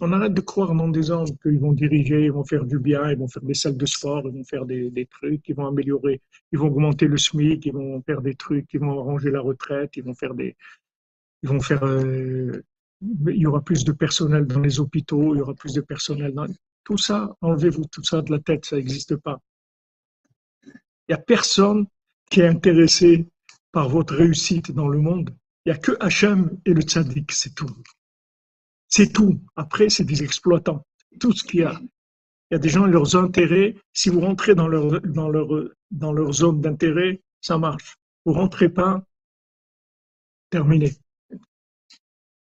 On arrête de croire dans des hommes qu'ils vont diriger, ils vont faire du bien, ils vont faire des salles de sport, ils vont faire des, des trucs, ils vont améliorer, ils vont augmenter le SMIC, ils vont faire des trucs, ils vont arranger la retraite, ils vont faire des, ils vont faire euh, il y aura plus de personnel dans les hôpitaux, il y aura plus de personnel dans... Tout ça, enlevez-vous tout ça de la tête, ça n'existe pas. Il n'y a personne qui est intéressé par votre réussite dans le monde. Il n'y a que Hachem et le tzaddik, c'est tout. C'est tout. Après, c'est des exploitants. Tout ce qu'il y a. Il y a des gens, leurs intérêts, si vous rentrez dans leur, dans leur, dans leur zone d'intérêt, ça marche. Vous rentrez pas, terminé.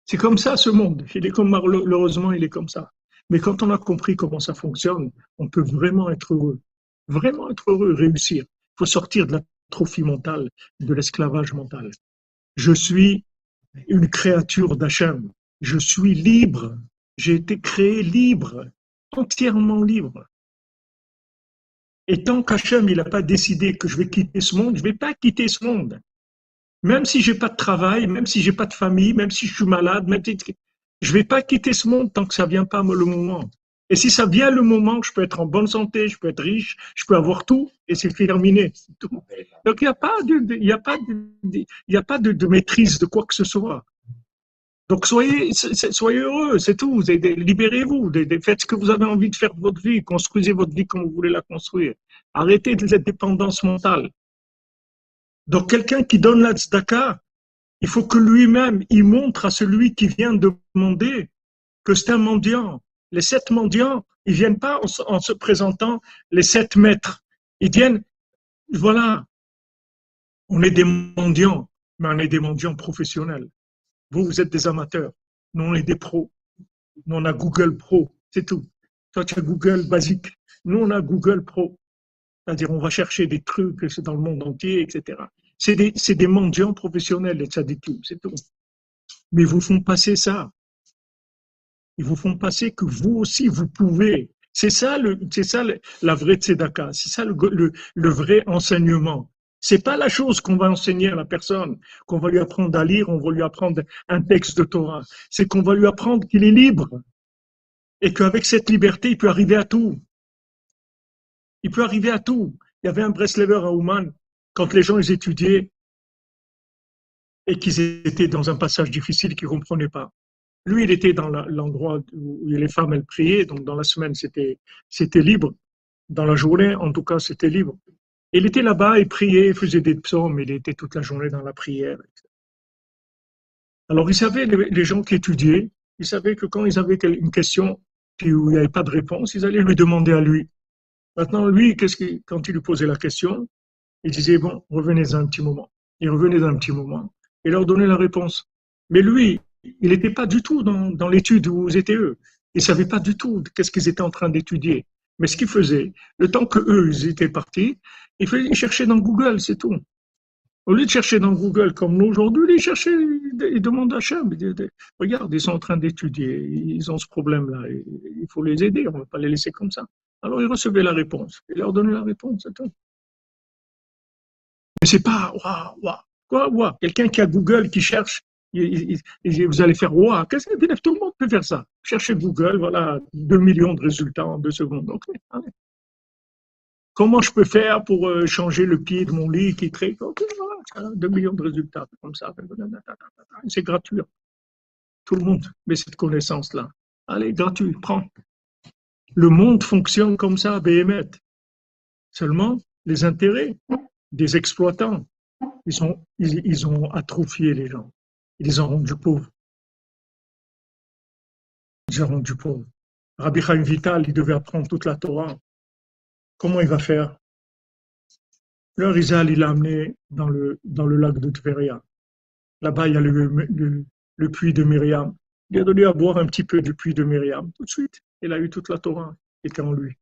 C'est comme ça ce monde. Il est comme malheureusement, il est comme ça. Mais quand on a compris comment ça fonctionne, on peut vraiment être heureux, vraiment être heureux, réussir. Il faut sortir de la trophie mentale, de l'esclavage mental. Je suis une créature d'Hachem. Je suis libre. J'ai été créé libre, entièrement libre. Et tant qu'Hachem, n'a pas décidé que je vais quitter ce monde, je ne vais pas quitter ce monde. Même si j'ai pas de travail, même si j'ai pas de famille, même si je suis malade, même si je vais pas quitter ce monde tant que ça vient pas le moment. Et si ça vient le moment, je peux être en bonne santé, je peux être riche, je peux avoir tout, et c'est terminé. Donc il n'y a pas de, il a pas de, il a pas de, maîtrise de quoi que ce soit. Donc soyez, soyez heureux, c'est tout. Libérez-vous, faites ce que vous avez envie de faire de votre vie, construisez votre vie comme vous voulez la construire. Arrêtez de cette dépendance mentale. Donc quelqu'un qui donne la tzedaka, Il faut que lui-même, il montre à celui qui vient demander que c'est un mendiant. Les sept mendiants, ils viennent pas en, se présentant les sept maîtres. Ils viennent, voilà, on est des mendiants, mais on est des mendiants professionnels. Vous, vous êtes des amateurs. Nous, on est des pros. Nous, on a Google Pro, c'est tout. Toi, tu as Google basique. Nous, on a Google Pro. C'est-à-dire, on va chercher des trucs dans le monde entier, etc. C'est des, des mendiants professionnels, les tzadikim, c'est tout. Mais ils vous font passer ça. Ils vous font passer que vous aussi, vous pouvez. C'est ça, le, c'est ça la vraie tzedaka. C'est ça le vrai enseignement. C'est pas la chose qu'on va enseigner à la personne, qu'on va lui apprendre à lire, on va lui apprendre un texte de Torah. C'est qu'on va lui apprendre qu'il est libre. Et qu'avec cette liberté, il peut arriver à tout. Il peut arriver à tout. Il y avait un Breslever à Ouman, quand les gens ils étudiaient et qu'ils étaient dans un passage difficile qu'ils ne comprenaient pas. Lui, il était dans l'endroit où les femmes, elles priaient, donc dans la semaine, c'était, c'était libre. Dans la journée, en tout cas, c'était libre. Il était là-bas, il priait, il faisait des psaumes, il était toute la journée dans la prière. Alors, il savait, les gens qui étudiaient, ils savaient que quand ils avaient une question où il n'y avait pas de réponse, ils allaient lui demander à lui. Maintenant, lui, qu'est-ce quand il lui posait la question, il disait, bon, revenez un petit moment. Il revenait un petit moment et leur donnait la réponse. Mais lui, il n'était pas du tout dans, dans l'étude où étaient eux. Il ne savait pas du tout qu'est-ce qu'ils étaient en train d'étudier. Mais ce qu'il faisait, le temps que eux, ils étaient partis, il, faisait, cherchait dans Google, c'est tout. Au lieu de chercher dans Google comme nous aujourd'hui, ils cherchaient, ils demandent à Hachem, regarde, ils sont en train d'étudier, ils ont ce problème-là, il faut les aider, on ne va pas les laisser comme ça. Alors ils recevaient la réponse, il leur donnait la réponse, c'est tout. Mais c'est pas, waouh, waouh, quoi, waouh, quelqu'un qui a Google, qui cherche, vous allez faire, waouh, qu'est-ce que tout le monde peut faire ça. Cherchez Google, voilà, 2 millions de résultats en deux secondes. Ok, allez. Comment je peux faire pour euh, changer le pied de mon lit qui Ok, voilà, 2 millions de résultats, comme ça. C'est gratuit. Tout le monde met cette connaissance-là. Allez, gratuit, prends. Le monde fonctionne comme ça, BMF. Seulement, les intérêts des exploitants, ils, ont, ils, ont atrophié les gens. Ils ont rendus pauvres. Ils ont rendus pauvres. Rabbi Chaim Vital, il devait apprendre toute la Torah. Comment il va faire? Le Rizal, il l'a amené dans le, lac de Tveria. Là-bas, il y a le, le, puits de Myriam. Il a donné à boire un petit peu du puits de Myriam. Tout de suite, il a eu toute la Torah qui était en lui.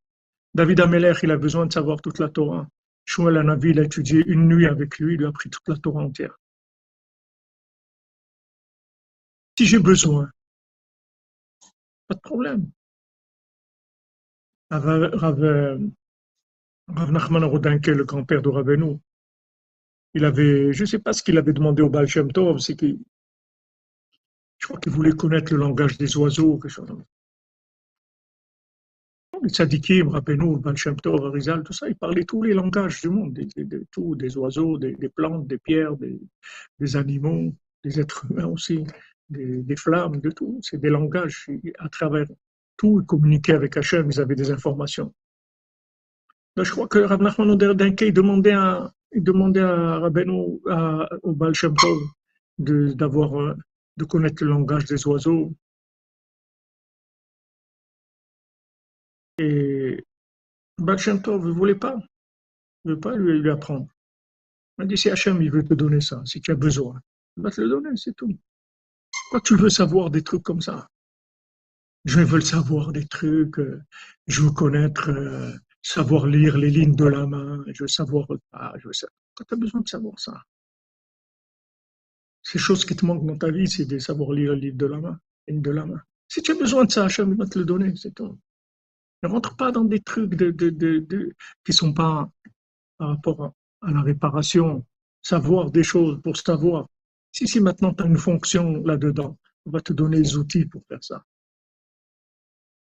David Amelech, il a besoin de savoir toute la Torah. Shmuel Anavi, il a étudié une nuit avec lui, il lui a appris toute la Torah entière. Si j'ai besoin, pas de problème. Rav, Rav, Nachman Rodinke, le grand-père de Rabbeinu, il avait, je ne sais pas ce qu'il avait demandé au Baal Tov, c'est qu'il, je crois qu'il voulait connaître le langage des oiseaux, quelque chose les tzadikim, Rabbeinu, Shem Tov, Arizal, tout ça, ils parlaient tous les langages du monde, des, tout, des oiseaux, des, plantes, des pierres, des, animaux, des êtres humains aussi, des, flammes, de tout. C'est des langages. À travers tout, ils communiquaient avec Hachem, ils avaient des informations. je crois que Rav Nachman il demandait à, il demandait au Baal Shem Tov, de, connaître le langage des oiseaux, Et Baal Tov ne voulait pas. Ne veut pas lui, apprendre. Il m'a dit, si Hachem, il veut te donner ça, si tu as besoin, il va te le donner, c'est tout. Pourquoi tu veux savoir des trucs comme ça Je veux savoir des trucs, euh, je veux connaître, euh, savoir lire les lignes de la main, je veux savoir, ah, je veux savoir. Pourquoi tu as besoin de savoir ça Ces choses qui te manquent dans ta vie, c'est de savoir lire les lignes de la main. Si tu as besoin de ça, Hachem, va te le donner, c'est tout. Ne rentre pas dans des trucs de, de, de, qui sont pas par rapport à, la réparation. Savoir des choses pour savoir. Si, maintenant tu as une fonction là-dedans, on va te donner les outils pour faire ça.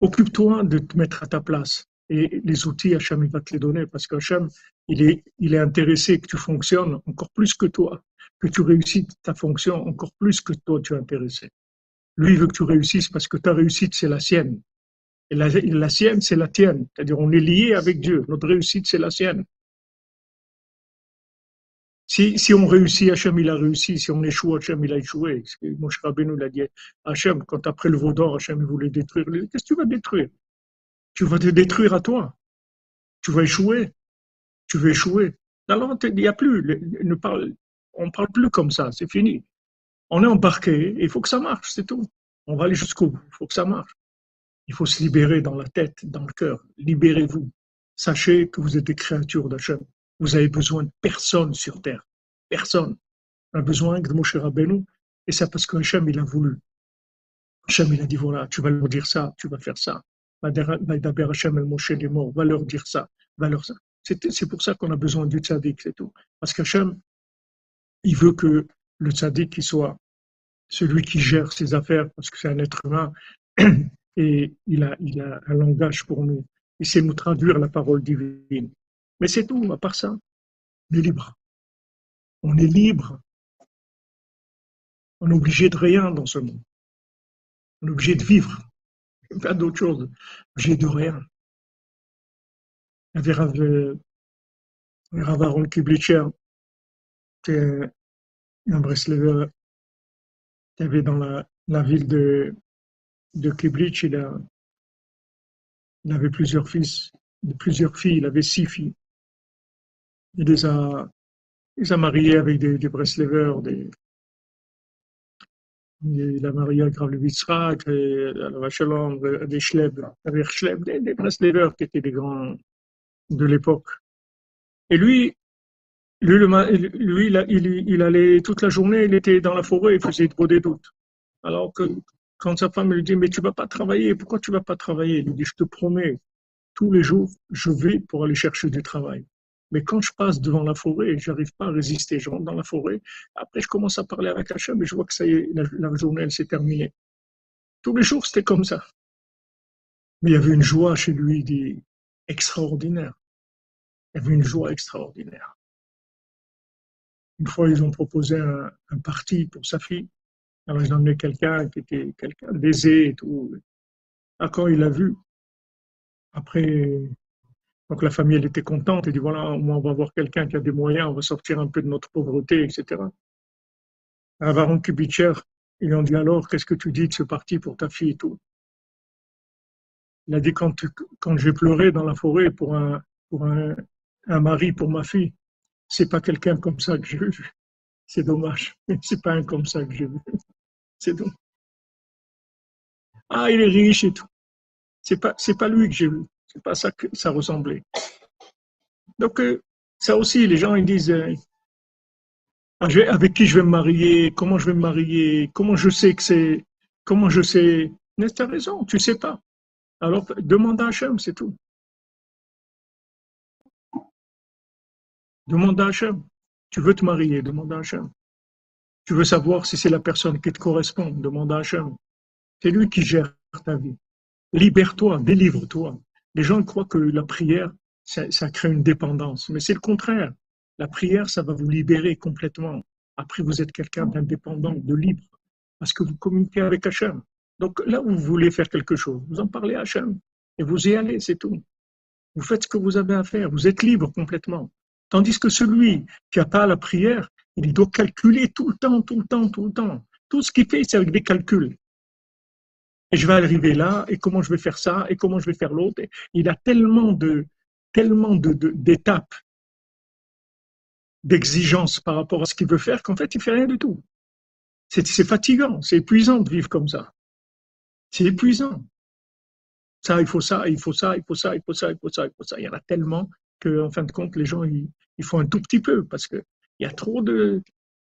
Occupe-toi de te mettre à ta place. Et les outils, Hachem, il va te les donner parce qu'Hachem, il est, il est intéressé que tu fonctionnes encore plus que toi, que tu réussisses ta fonction encore plus que toi tu es intéressé. Lui, veut que tu réussisses parce que ta réussite, c'est la sienne. Et la, sienne, c'est la tienne. C'est-à-dire, on est lié avec Dieu. Notre réussite, c'est la sienne. Si, on réussit, Hachem il a réussi. Si on échoue, Hachem il a échoué. Moshe Rabbeinu l'a dit. Hachem, quand après le Vaudor, Hachem il voulait détruire. Qu'est-ce que tu vas détruire? Tu vas te détruire à toi. Tu vas échouer. Tu vas échouer. Alors, il n'y a plus. On ne parle plus comme ça. C'est fini. On est embarqué. Il faut que ça marche. C'est tout. On va aller jusqu'au bout. Il faut que ça marche. Il faut se libérer dans la tête, dans le cœur. Libérez-vous. Sachez que vous êtes des créatures d'Hachem. Vous avez besoin de personne sur terre. Personne. On a besoin de Moshe Rabbeinu. Et c'est parce qu'Hachem, il a voulu. Hachem, il a dit voilà, tu vas leur dire ça, tu vas faire ça. Va Hachem el Moshe des morts, va leur dire ça, va leur ça. C'est pour ça qu'on a besoin du tzaddik, c'est tout. Parce qu'Hachem, il veut que le tzaddik, soit celui qui gère ses affaires, parce que c'est un être humain, et il a, il a un langage pour nous. Il sait nous traduire la parole divine. Mais c'est tout, à part ça, on est libre. On est libre. On est obligé de rien dans ce monde. On est obligé de vivre. Pas d'autre chose. Obligé de rien. Il y avait Rav, Rav Aaron Kiblitcher, un Breslever, qui avait dans la, ville de, de il, il avait plusieurs fils, plusieurs filles, il avait six filles. Il les a, il les a mariés avec des, des Breslevers, des, il a marié à Gravlevitzrak, à la Vachelon, des Schleb, avec Schleb, des, des qui étaient des grands de l'époque. Et lui, lui, lui il, allait toute la journée, il était dans la forêt, il faisait trop des doutes. Alors que quand sa femme lui dit, mais tu vas pas travailler, pourquoi tu vas pas travailler? Il lui dit, je te promets, tous les jours, je vais pour aller chercher du travail. Mais quand je passe devant la forêt, j'arrive pas à résister. Je rentre dans la forêt. Après, je commence à parler avec Hachem et je vois que ça y est, la, journée, elle s'est terminée. Tous les jours, c'était comme ça. Mais il y avait une joie chez lui extraordinaire. Il y avait une joie extraordinaire. Une fois, ils ont proposé un, parti pour sa fille. Alors, ils ont emmené quelqu'un qui était quelqu'un d'aisé et tout. Ah, quand il a vu, après, donc la famille, elle était contente et dit voilà, au moins on va voir quelqu'un qui a des moyens, on va sortir un peu de notre pauvreté, etc. À Varon Kubitcher, ils lui ont dit alors, qu'est-ce que tu dis de ce parti pour ta fille et tout? Il a dit quand, quand j'ai pleuré dans la forêt pour un, pour un, un mari pour ma fille, c'est pas quelqu'un comme ça que j'ai vu. C'est dommage. C'est pas un comme ça que j'ai vu. C'est tout. Ah, il est riche et tout. C'est pas, c'est pas lui que j'ai vu. C'est pas ça que ça ressemblait. Donc, euh, ça aussi, les gens, disent, euh, ah, avec qui je vais me marier, comment je vais me marier, comment je sais que c'est, comment je sais. Mais tu as raison, tu sais pas. Alors, demande à Hachem, c'est tout. Demande à Hachem. Tu veux te marier, demande à Hachem. Tu veux savoir si c'est la personne qui te correspond, demande à Hachem. C'est lui qui gère ta vie. Libère-toi, délivre-toi. Les gens croient que la prière, ça, crée une dépendance, mais c'est le contraire. La prière, ça va vous libérer complètement. Après, vous êtes quelqu'un d'indépendant, de libre, parce que vous communiquez avec Hachem. Donc là où vous voulez faire quelque chose, vous en parlez à Hachem et vous y allez, c'est tout. Vous faites ce que vous avez à faire, vous êtes libre complètement. Tandis que celui qui n'a pas la prière, il doit calculer tout le temps, tout le temps, tout le temps. Tout ce qu'il fait, c'est avec des calculs et je vais arriver là, et comment je vais faire ça, et comment je vais faire l'autre. Il a tellement de tellement de, d'étapes, d'exigences par rapport à ce qu'il veut faire qu'en fait, il fait rien du tout. C'est, fatigant, c'est épuisant de vivre comme ça. C'est épuisant. Ça, il faut ça, il faut ça, il faut ça, il faut ça, il faut ça, il faut ça. Il y en a tellement qu'en fin de compte, les gens, ils, font un tout petit peu parce qu'il y a trop de,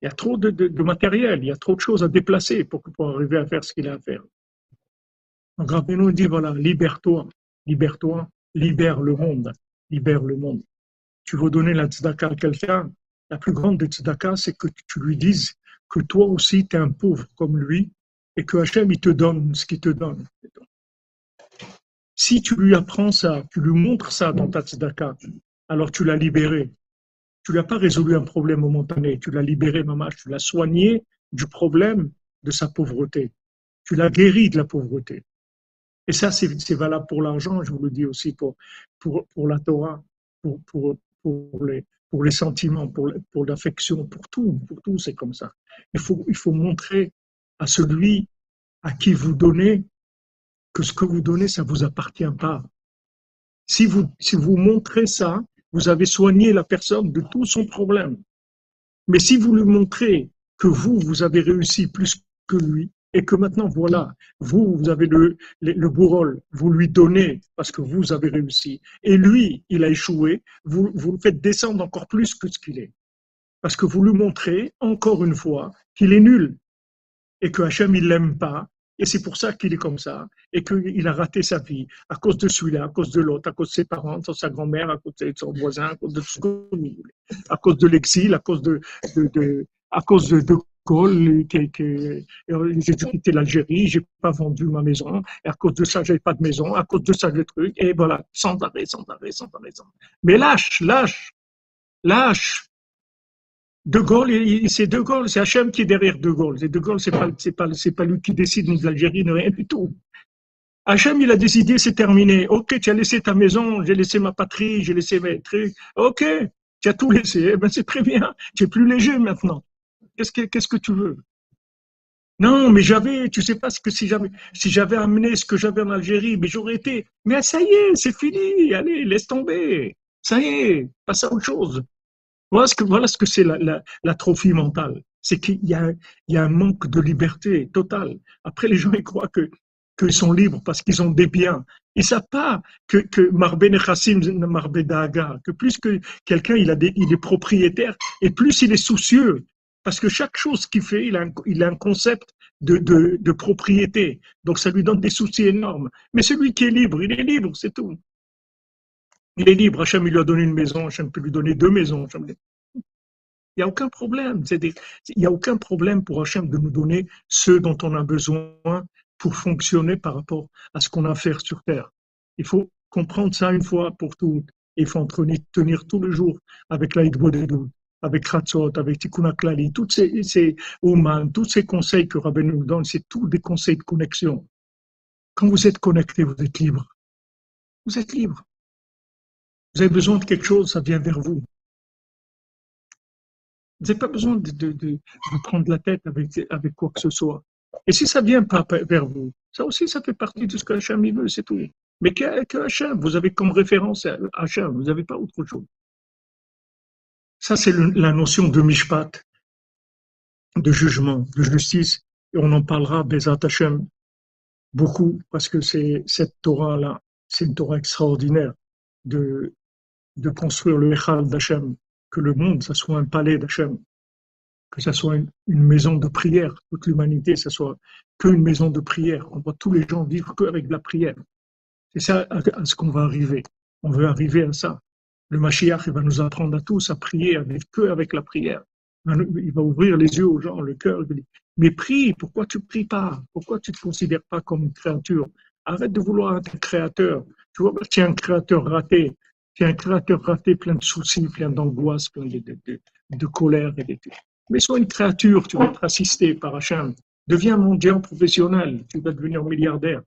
il y a trop de, de, matériel, il y a trop de choses à déplacer pour arriver à faire ce qu'il a à faire. Donc Rabbeinu dit, voilà, libère-toi, libère-toi, libère le monde, libère le monde. Tu veux donner la tzedaka à quelqu'un, la plus grande des tzedaka, c'est que tu lui dises que toi aussi, tu es un pauvre comme lui, et que Hachem, il te donne ce qu'il te donne. Si tu lui apprends ça, tu lui montres ça dans ta tzedaka, alors tu l'as libéré. Tu lui as pas résolu un problème momentané, tu l'as libéré, maman, tu l'as soigné du problème de sa pauvreté. Tu l'as guéri de la pauvreté. Et ça, c'est valable pour l'argent, je vous le dis aussi pour, pour, pour la Torah, pour, pour, pour les, pour les sentiments, pour, pour l'affection, pour tout, pour tout, c'est comme ça. Il faut, il faut montrer à celui à qui vous donnez que ce que vous donnez, ça vous appartient pas. Si vous, si vous montrez ça, vous avez soigné la personne de tout son problème. Mais si vous lui montrez que vous, vous avez réussi plus que lui, et que maintenant, voilà, vous, vous avez le, le, rôle, vous lui donnez parce que vous avez réussi, et lui, il a échoué, vous, vous le faites descendre encore plus que ce qu'il est. Parce que vous lui montrez, encore une fois, qu'il est nul, et que Hachem, il l'aime pas, et c'est pour ça qu'il est comme ça, et qu'il a raté sa vie, à cause de celui-là, à cause de l'autre, à cause de ses parents, de sa grand-mère, à cause de son voisin, à cause de ce à cause de l'exil, à cause de, de, à cause de Gaulle, j'ai quitté l'Algérie, j'ai pas vendu ma maison, et à cause de ça, j'avais pas de maison, à cause de ça, le truc, et voilà, sans arrêt, sans arrêt, sans arrêt. Mais lâche, lâche, lâche, de Gaulle, c'est De Gaulle, c'est Hachem qui est derrière De Gaulle. De Gaulle, c'est pas, c'est pas, c'est pas lui qui décide ni de l'Algérie, ni rien du tout. Hachem, il a décidé, c'est terminé. Ok, tu as laissé ta maison, j'ai laissé ma patrie, j'ai laissé mes trucs. Ok, tu as tout laissé. Eh ben, c'est très bien. Tu es plus léger maintenant. Qu'est-ce que, tu veux? Non, mais j'avais, tu sais pas ce que si j'avais, si j'avais amené ce que j'avais en Algérie, mais j'aurais été. Mais ça y est, c'est fini. Allez, laisse tomber. Ça y est, passe à autre chose. Voilà ce que, voilà ce que c'est la, l'atrophie mentale. C'est qu'il y a, y a un manque de liberté totale. Après, les gens, ils croient que, qu'ils sont libres parce qu'ils ont des biens. Ils savent pas que, que Marben Chassim, Daga, que plus que quelqu'un, il il est propriétaire et plus il est soucieux. Parce que chaque chose qu'il fait, il a un, il a un concept de, de, de, propriété. Donc ça lui donne des soucis énormes. Mais celui qui est libre, il est libre, c'est tout. Il est libre, Hachem il lui a donné une maison, Hachem peut lui donner deux maisons. Il n'y a aucun problème. il n'y a aucun problème pour Hachem de nous donner ce dont on a besoin pour fonctionner par rapport à ce qu'on a à faire sur Terre. Il faut comprendre ça une fois pour toutes. Il faut tenir tous les jours avec l'Aïd Bodedou, avec Kratzot, avec Tikkun Klali, tous ces, ces tous ces conseils que Rabbi nous donne, c'est tous des conseils de connexion. Quand vous êtes connecté, vous êtes libre. Vous êtes libre. Vous avez besoin de quelque chose, ça vient vers vous. Vous n'avez pas besoin de, de, prendre la tête avec, avec quoi que ce soit. Et si ça vient pas vers vous, ça aussi, ça fait partie de ce que Hachem veut, c'est tout. Mais que, que vous avez comme référence Hachem, vous n'avez pas autre chose. Ça, c'est la notion de mishpat, de jugement, de justice. Et on en parlera, Bezat Hachem, beaucoup, parce que c'est cette Torah-là, c'est une Torah extraordinaire de, construire le Echal d'Hachem, que le monde, ça soit un palais d'Hachem, que ça soit une, maison de prière, toute l'humanité, ça soit qu'une maison de prière. On voit tous les gens vivre qu'avec de la prière. C'est ça à, ce qu'on va arriver. On veut arriver à ça. Le Mashiach, va nous apprendre à tous à prier avec que avec la prière. Il va ouvrir les yeux aux gens, le cœur. mais prie, pourquoi tu pries pas? Pourquoi tu te considères pas comme une créature? Arrête de vouloir être un créateur. Tu vois, tu es un créateur raté. Tu es un créateur raté, plein de soucis, plein d'angoisse, plein de, de, de, colère. Et Mais sois une créature, tu vas être assisté par Hachem. Deviens mondial professionnel, tu vas devenir milliardaire.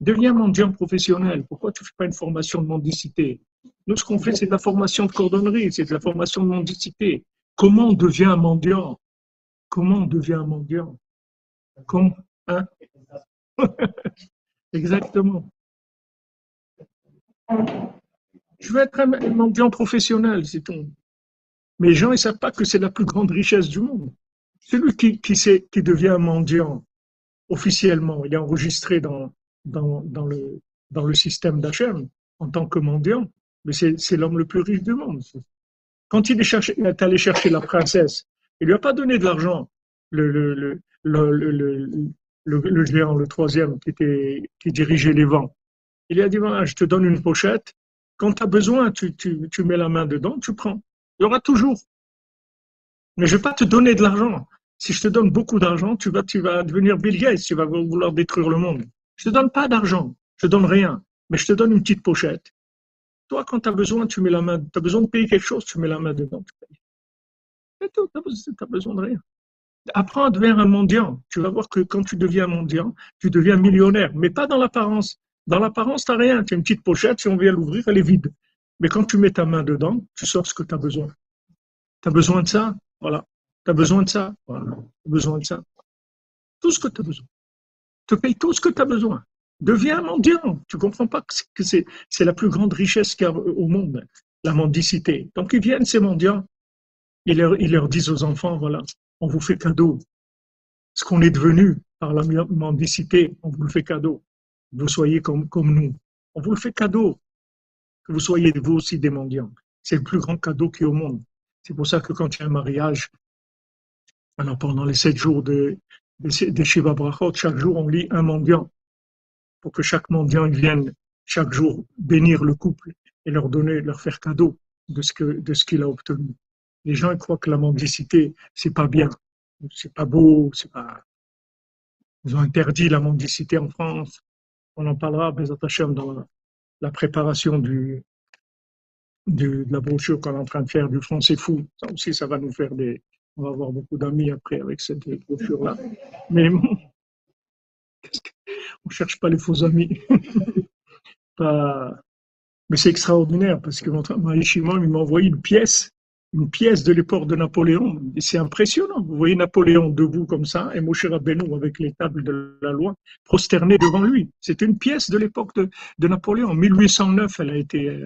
Deviens mondial professionnel. Pourquoi tu ne fais pas une formation de mendicité? Nous, ce qu'on fait, c'est de la formation de cordonnerie, c'est de la formation de mendicité. Comment on devient un mendiant? Comment on devient un mendiant? Comment hein? Exactement. Je veux être un mendiant professionnel, c'est tout. Mais les gens, ils savent pas que c'est la plus grande richesse du monde. Celui qui, qui, qui devient un mendiant officiellement, il est enregistré dans, dans, dans, le, dans le système d'Hachem en tant que mendiant, mais c'est l'homme le plus riche du monde. Quand il est, cherché, il est allé chercher la princesse, il lui a pas donné de l'argent, le, géant, le troisième, qui, dirigeait les vents. Il lui a dit, je te donne une pochette, quand tu as besoin, tu, mets la main dedans, tu prends. Il y aura toujours. Mais je ne vais pas te donner de l'argent. Si je te donne beaucoup d'argent, tu vas, vas devenir Bill Gates, tu vas vouloir détruire le monde. Je ne te donne pas d'argent, je ne donne rien, mais je te donne une petite pochette. Toi, quand tu as besoin, tu mets la main, tu as besoin de payer quelque chose, tu mets la main dedans, tu payes. C'est tout, tu n'as besoin de rien. Apprends à devenir un mendiant. Tu vas voir que quand tu deviens mendiant, tu deviens millionnaire, mais pas dans l'apparence. Dans l'apparence, tu n'as rien. Tu as une petite pochette, si on vient l'ouvrir, elle est vide. Mais quand tu mets ta main dedans, tu sors ce que tu as besoin. Tu as besoin de ça, voilà. Tu as besoin de ça, voilà. Tu as besoin de ça? Tout ce que tu as besoin. Te paye tout ce que tu as besoin. Deviens mendiant. Tu comprends pas que c'est la plus grande richesse qu'il y a au monde, la mendicité. Donc ils viennent, ces mendiants, ils leur, disent aux enfants, voilà, on vous fait cadeau. Ce qu'on est devenu par la mendicité, on vous le fait cadeau. Vous soyez comme, nous. On vous le fait cadeau. Que vous soyez vous aussi des mendiants. C'est le plus grand cadeau qu'il y a au monde. C'est pour ça que quand il y a un mariage, alors pendant les sept jours de, de, de Shiva Brachot, chaque jour on lit un mendiant pour que chaque mendiant vienne chaque jour bénir le couple et leur donner, leur faire cadeau de ce que, qu'il a obtenu. Les gens ils croient que la mendicité, c'est pas bien, c'est pas beau, c'est pas. Ils ont interdit la mendicité en France. On en parlera, Bezat Hashem, dans la, préparation de la brochure qu'on est en train de faire du français fou. Ça aussi, ça va nous faire des. On va avoir beaucoup d'amis après avec cette brochure-là. Mais bon, on cherche pas les faux amis. Mais c'est extraordinaire parce que mon il m'a envoyé une pièce, une pièce de l'époque de Napoléon. C'est impressionnant. Vous voyez Napoléon debout comme ça et Moshe Rabbeinu avec les tables de la loi prosternées devant lui. C'est une pièce de l'époque de, Napoléon. En 1809, elle a été,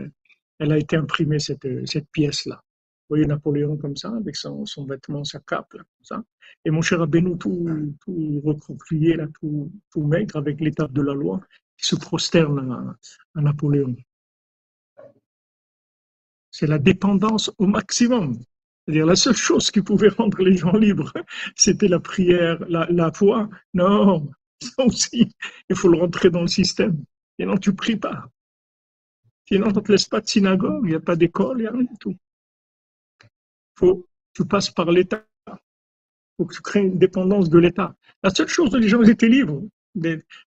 elle a été imprimée, cette, cette pièce-là. Voyez Napoléon comme ça, avec son, son vêtement, sa cape, comme ça. Et mon cher Abénou, tout, tout recroquevillé, tout, tout maigre, avec l'étape de la loi, qui se prosterne à, à Napoléon. C'est la dépendance au maximum. C'est-à-dire la seule chose qui pouvait rendre les gens libres, c'était la prière, la, la foi. Non, ça aussi, il faut le rentrer dans le système. Sinon, tu pries pas. Sinon, on ne te laisse pas de synagogue, il n'y a pas d'école, il n'y a rien du tout. Faut, tu passes par l'État. Il faut que tu crées une dépendance de l'État. La seule chose où les gens étaient libres,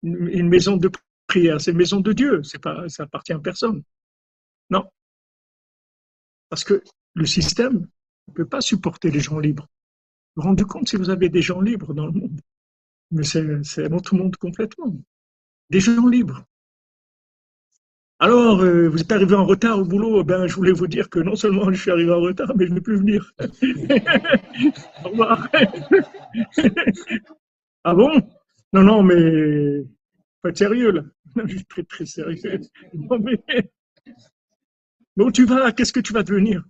une maison de prière, c'est une maison de Dieu, c'est pas, ça appartient à personne. Non. Parce que le système ne peut pas supporter les gens libres. Vous vous rendez compte si vous avez des gens libres dans le monde. Mais c'est un autre monde complètement. Des gens libres. Alors, euh, vous êtes arrivé en retard au boulot, ben, je voulais vous dire que non seulement je suis arrivé en retard, mais je ne vais plus venir. au revoir. ah bon? Non, non, mais faut être sérieux là. Non, je suis très très sérieux. Non, mais... mais tu vas Qu'est-ce que tu vas devenir?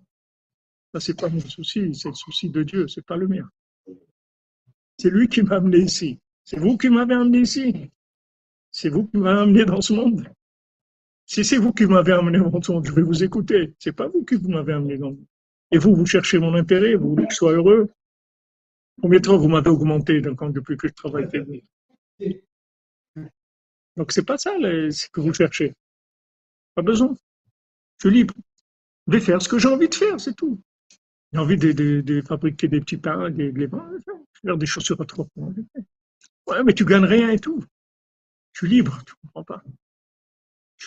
Ça, c'est pas mon souci, c'est le souci de Dieu, c'est pas le mien. C'est lui qui m'a amené ici. C'est vous qui m'avez amené ici. C'est vous qui m'avez amené dans ce monde. Si c'est vous qui m'avez amené ce monde, je vais vous écouter. C'est pas vous qui vous m'avez amené dans le monde. Et vous, vous cherchez mon intérêt, vous voulez que je sois heureux. Combien de temps vous m'avez augmenté depuis que je travaille Donc c'est pas ça ce que vous cherchez. Pas besoin. Je suis libre. Je vais faire ce que j'ai envie de faire, c'est tout. J'ai envie de, fabriquer des petits pains, des, des, faire des chaussures à trois points. Ouais, mais tu gagnes rien et tout. Je suis libre, tu comprends pas. Je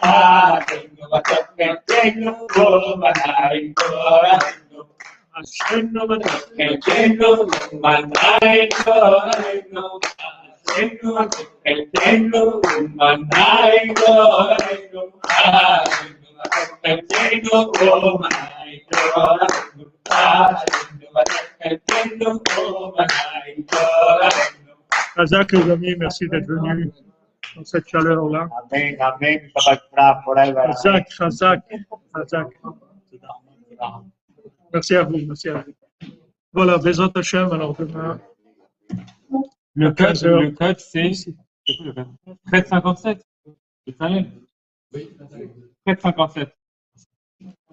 Ah, Razak, les amis, merci d'être venus. Dans cette chaleur-là. Amen, amen. Chazak, Chazak, Chazak. Merci à vous, merci à vous. Voilà, Bezat Hashem, alors demain, Le code, 15 heures. le code c'est le code 1357. C'est ça, même 1357.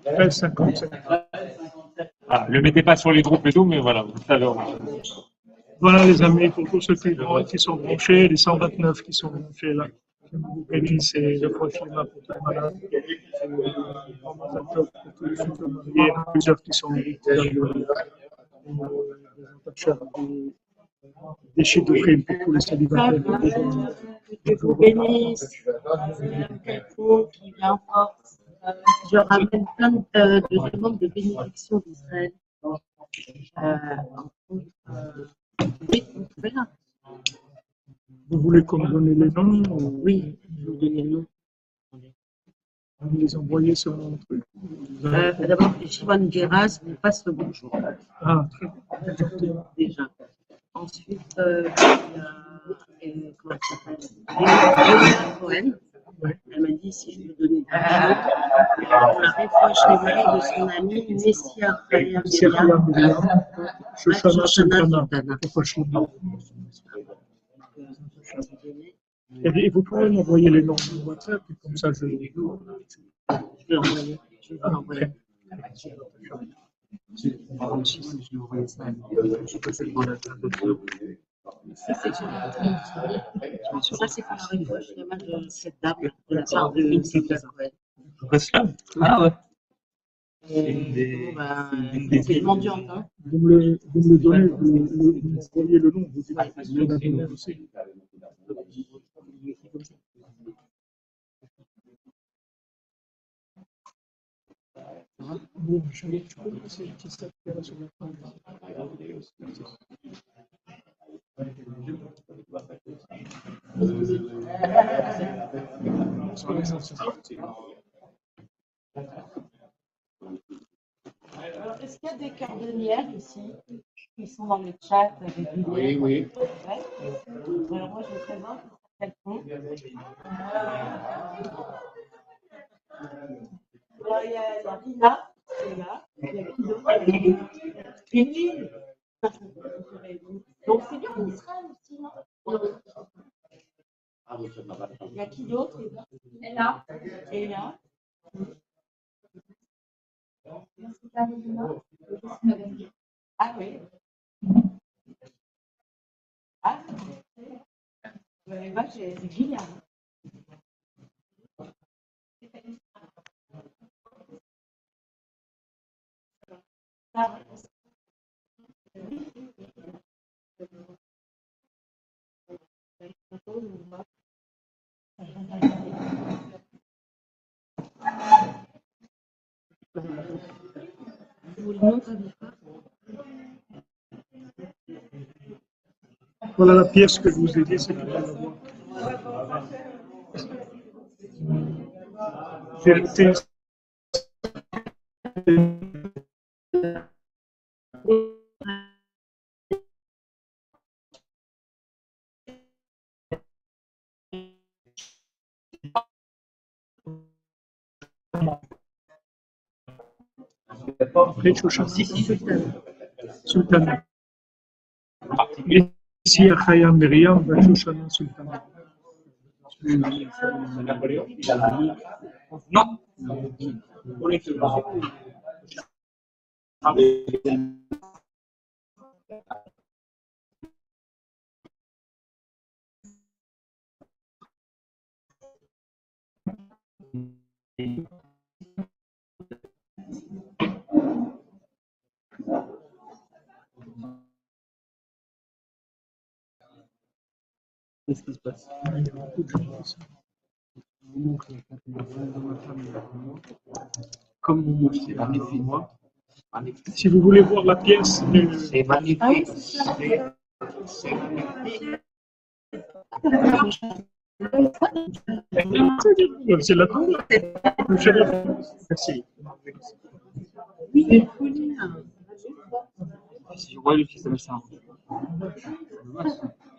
13,57. Ah, le mettez pas sur les groupes et tout, mais voilà, vous savez. Voilà les amis, pour tous ceux qui, sont branchés, les 129 qui sont branchés là. Que vous bénisse et le prochain là pour vraiment, ça top pour tous plusieurs qui sont le- le- pour vous bénisse. Seigneur Quelconque qui vient en force. Je ramène plein euh, de demandes de bénédiction d'Israël. Euh, entre, euh, oui, vous pouvez là. Vous voulez qu'on me donne les noms ou Oui, je vous donne le nom. vous les envoyer sur mon truc Euh, D'abord, Shimon Geras vous passe le bonjour. Ah, très bien. Déjà. Ensuite, euh, il y a, euh, comment elle s'appelle? Cohen. Ouais. Elle m'a dit si je lui donnais de l'argent pour la réflexion de son ami Messia Myriam. Myriam. Shoshana Sultana. Sultana. Pourquoi je le dis Et vous pouvez m'envoyer les noms sur WhatsApp, et comme ça je. Je vais l'envoyer. Je vais c'est sur la de cette dame de la part de. Breslau Ah ouais. Bah, c'est mendiante, hein. Vous me le, vous me le donnez, vous, le- vous m'envoyez le nom, vous dites que vous l'avez donné aussi. Alors, est-ce qu'il y a des cordonnières ici qui sont dans le chat régulier Oui, oui. Ouais. Alors, moi, je me présente, Donc, c'est bien en Israël aussi, non Il y a qui d'autre Ella. Ella. Ah oui. Ah, moi, j'ai c'est Guyane. Ah, Vous le montrez pas Voilà la pièce que je vous ai dit, c'est qu'il va l'avoir. J'ai noté Après, Shoshana Sultana. Et ici, à Chaya Myriam, ben, Shoshana Sultana. Non. Qu'est-ce qui se passe? Il y a beaucoup de. Comme mon c'est magnifique. Moi, magnifique. Si vous voulez voir la pièce, euh, C'est magnifique. C'est c'est la tour. Le chef. Merci. Oui, Pauline. Si je vois le fils de ça.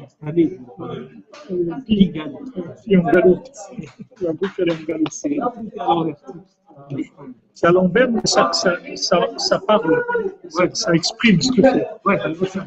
Installé. Qui gagne Et on galoute. La boucle. C'est à l'envers. Mais ça, ça, ça, ça parle. Ça, ça exprime ce que c'est. Ouais, c'est ça.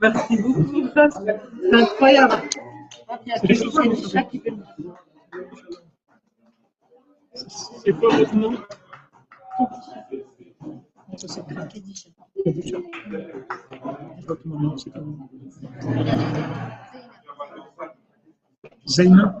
Merci beaucoup, c'est incroyable. C'est quoi votre nom? Votre nom, c'est comment Zaina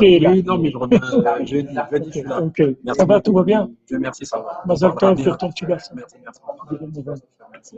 là. Oui, non, mais je reviens euh, jeudi. Jeudi, je suis là. Ok, Merci ça va, tout va bien Dieu merci, ça va. Mazal tov garçon. Merci. Merci.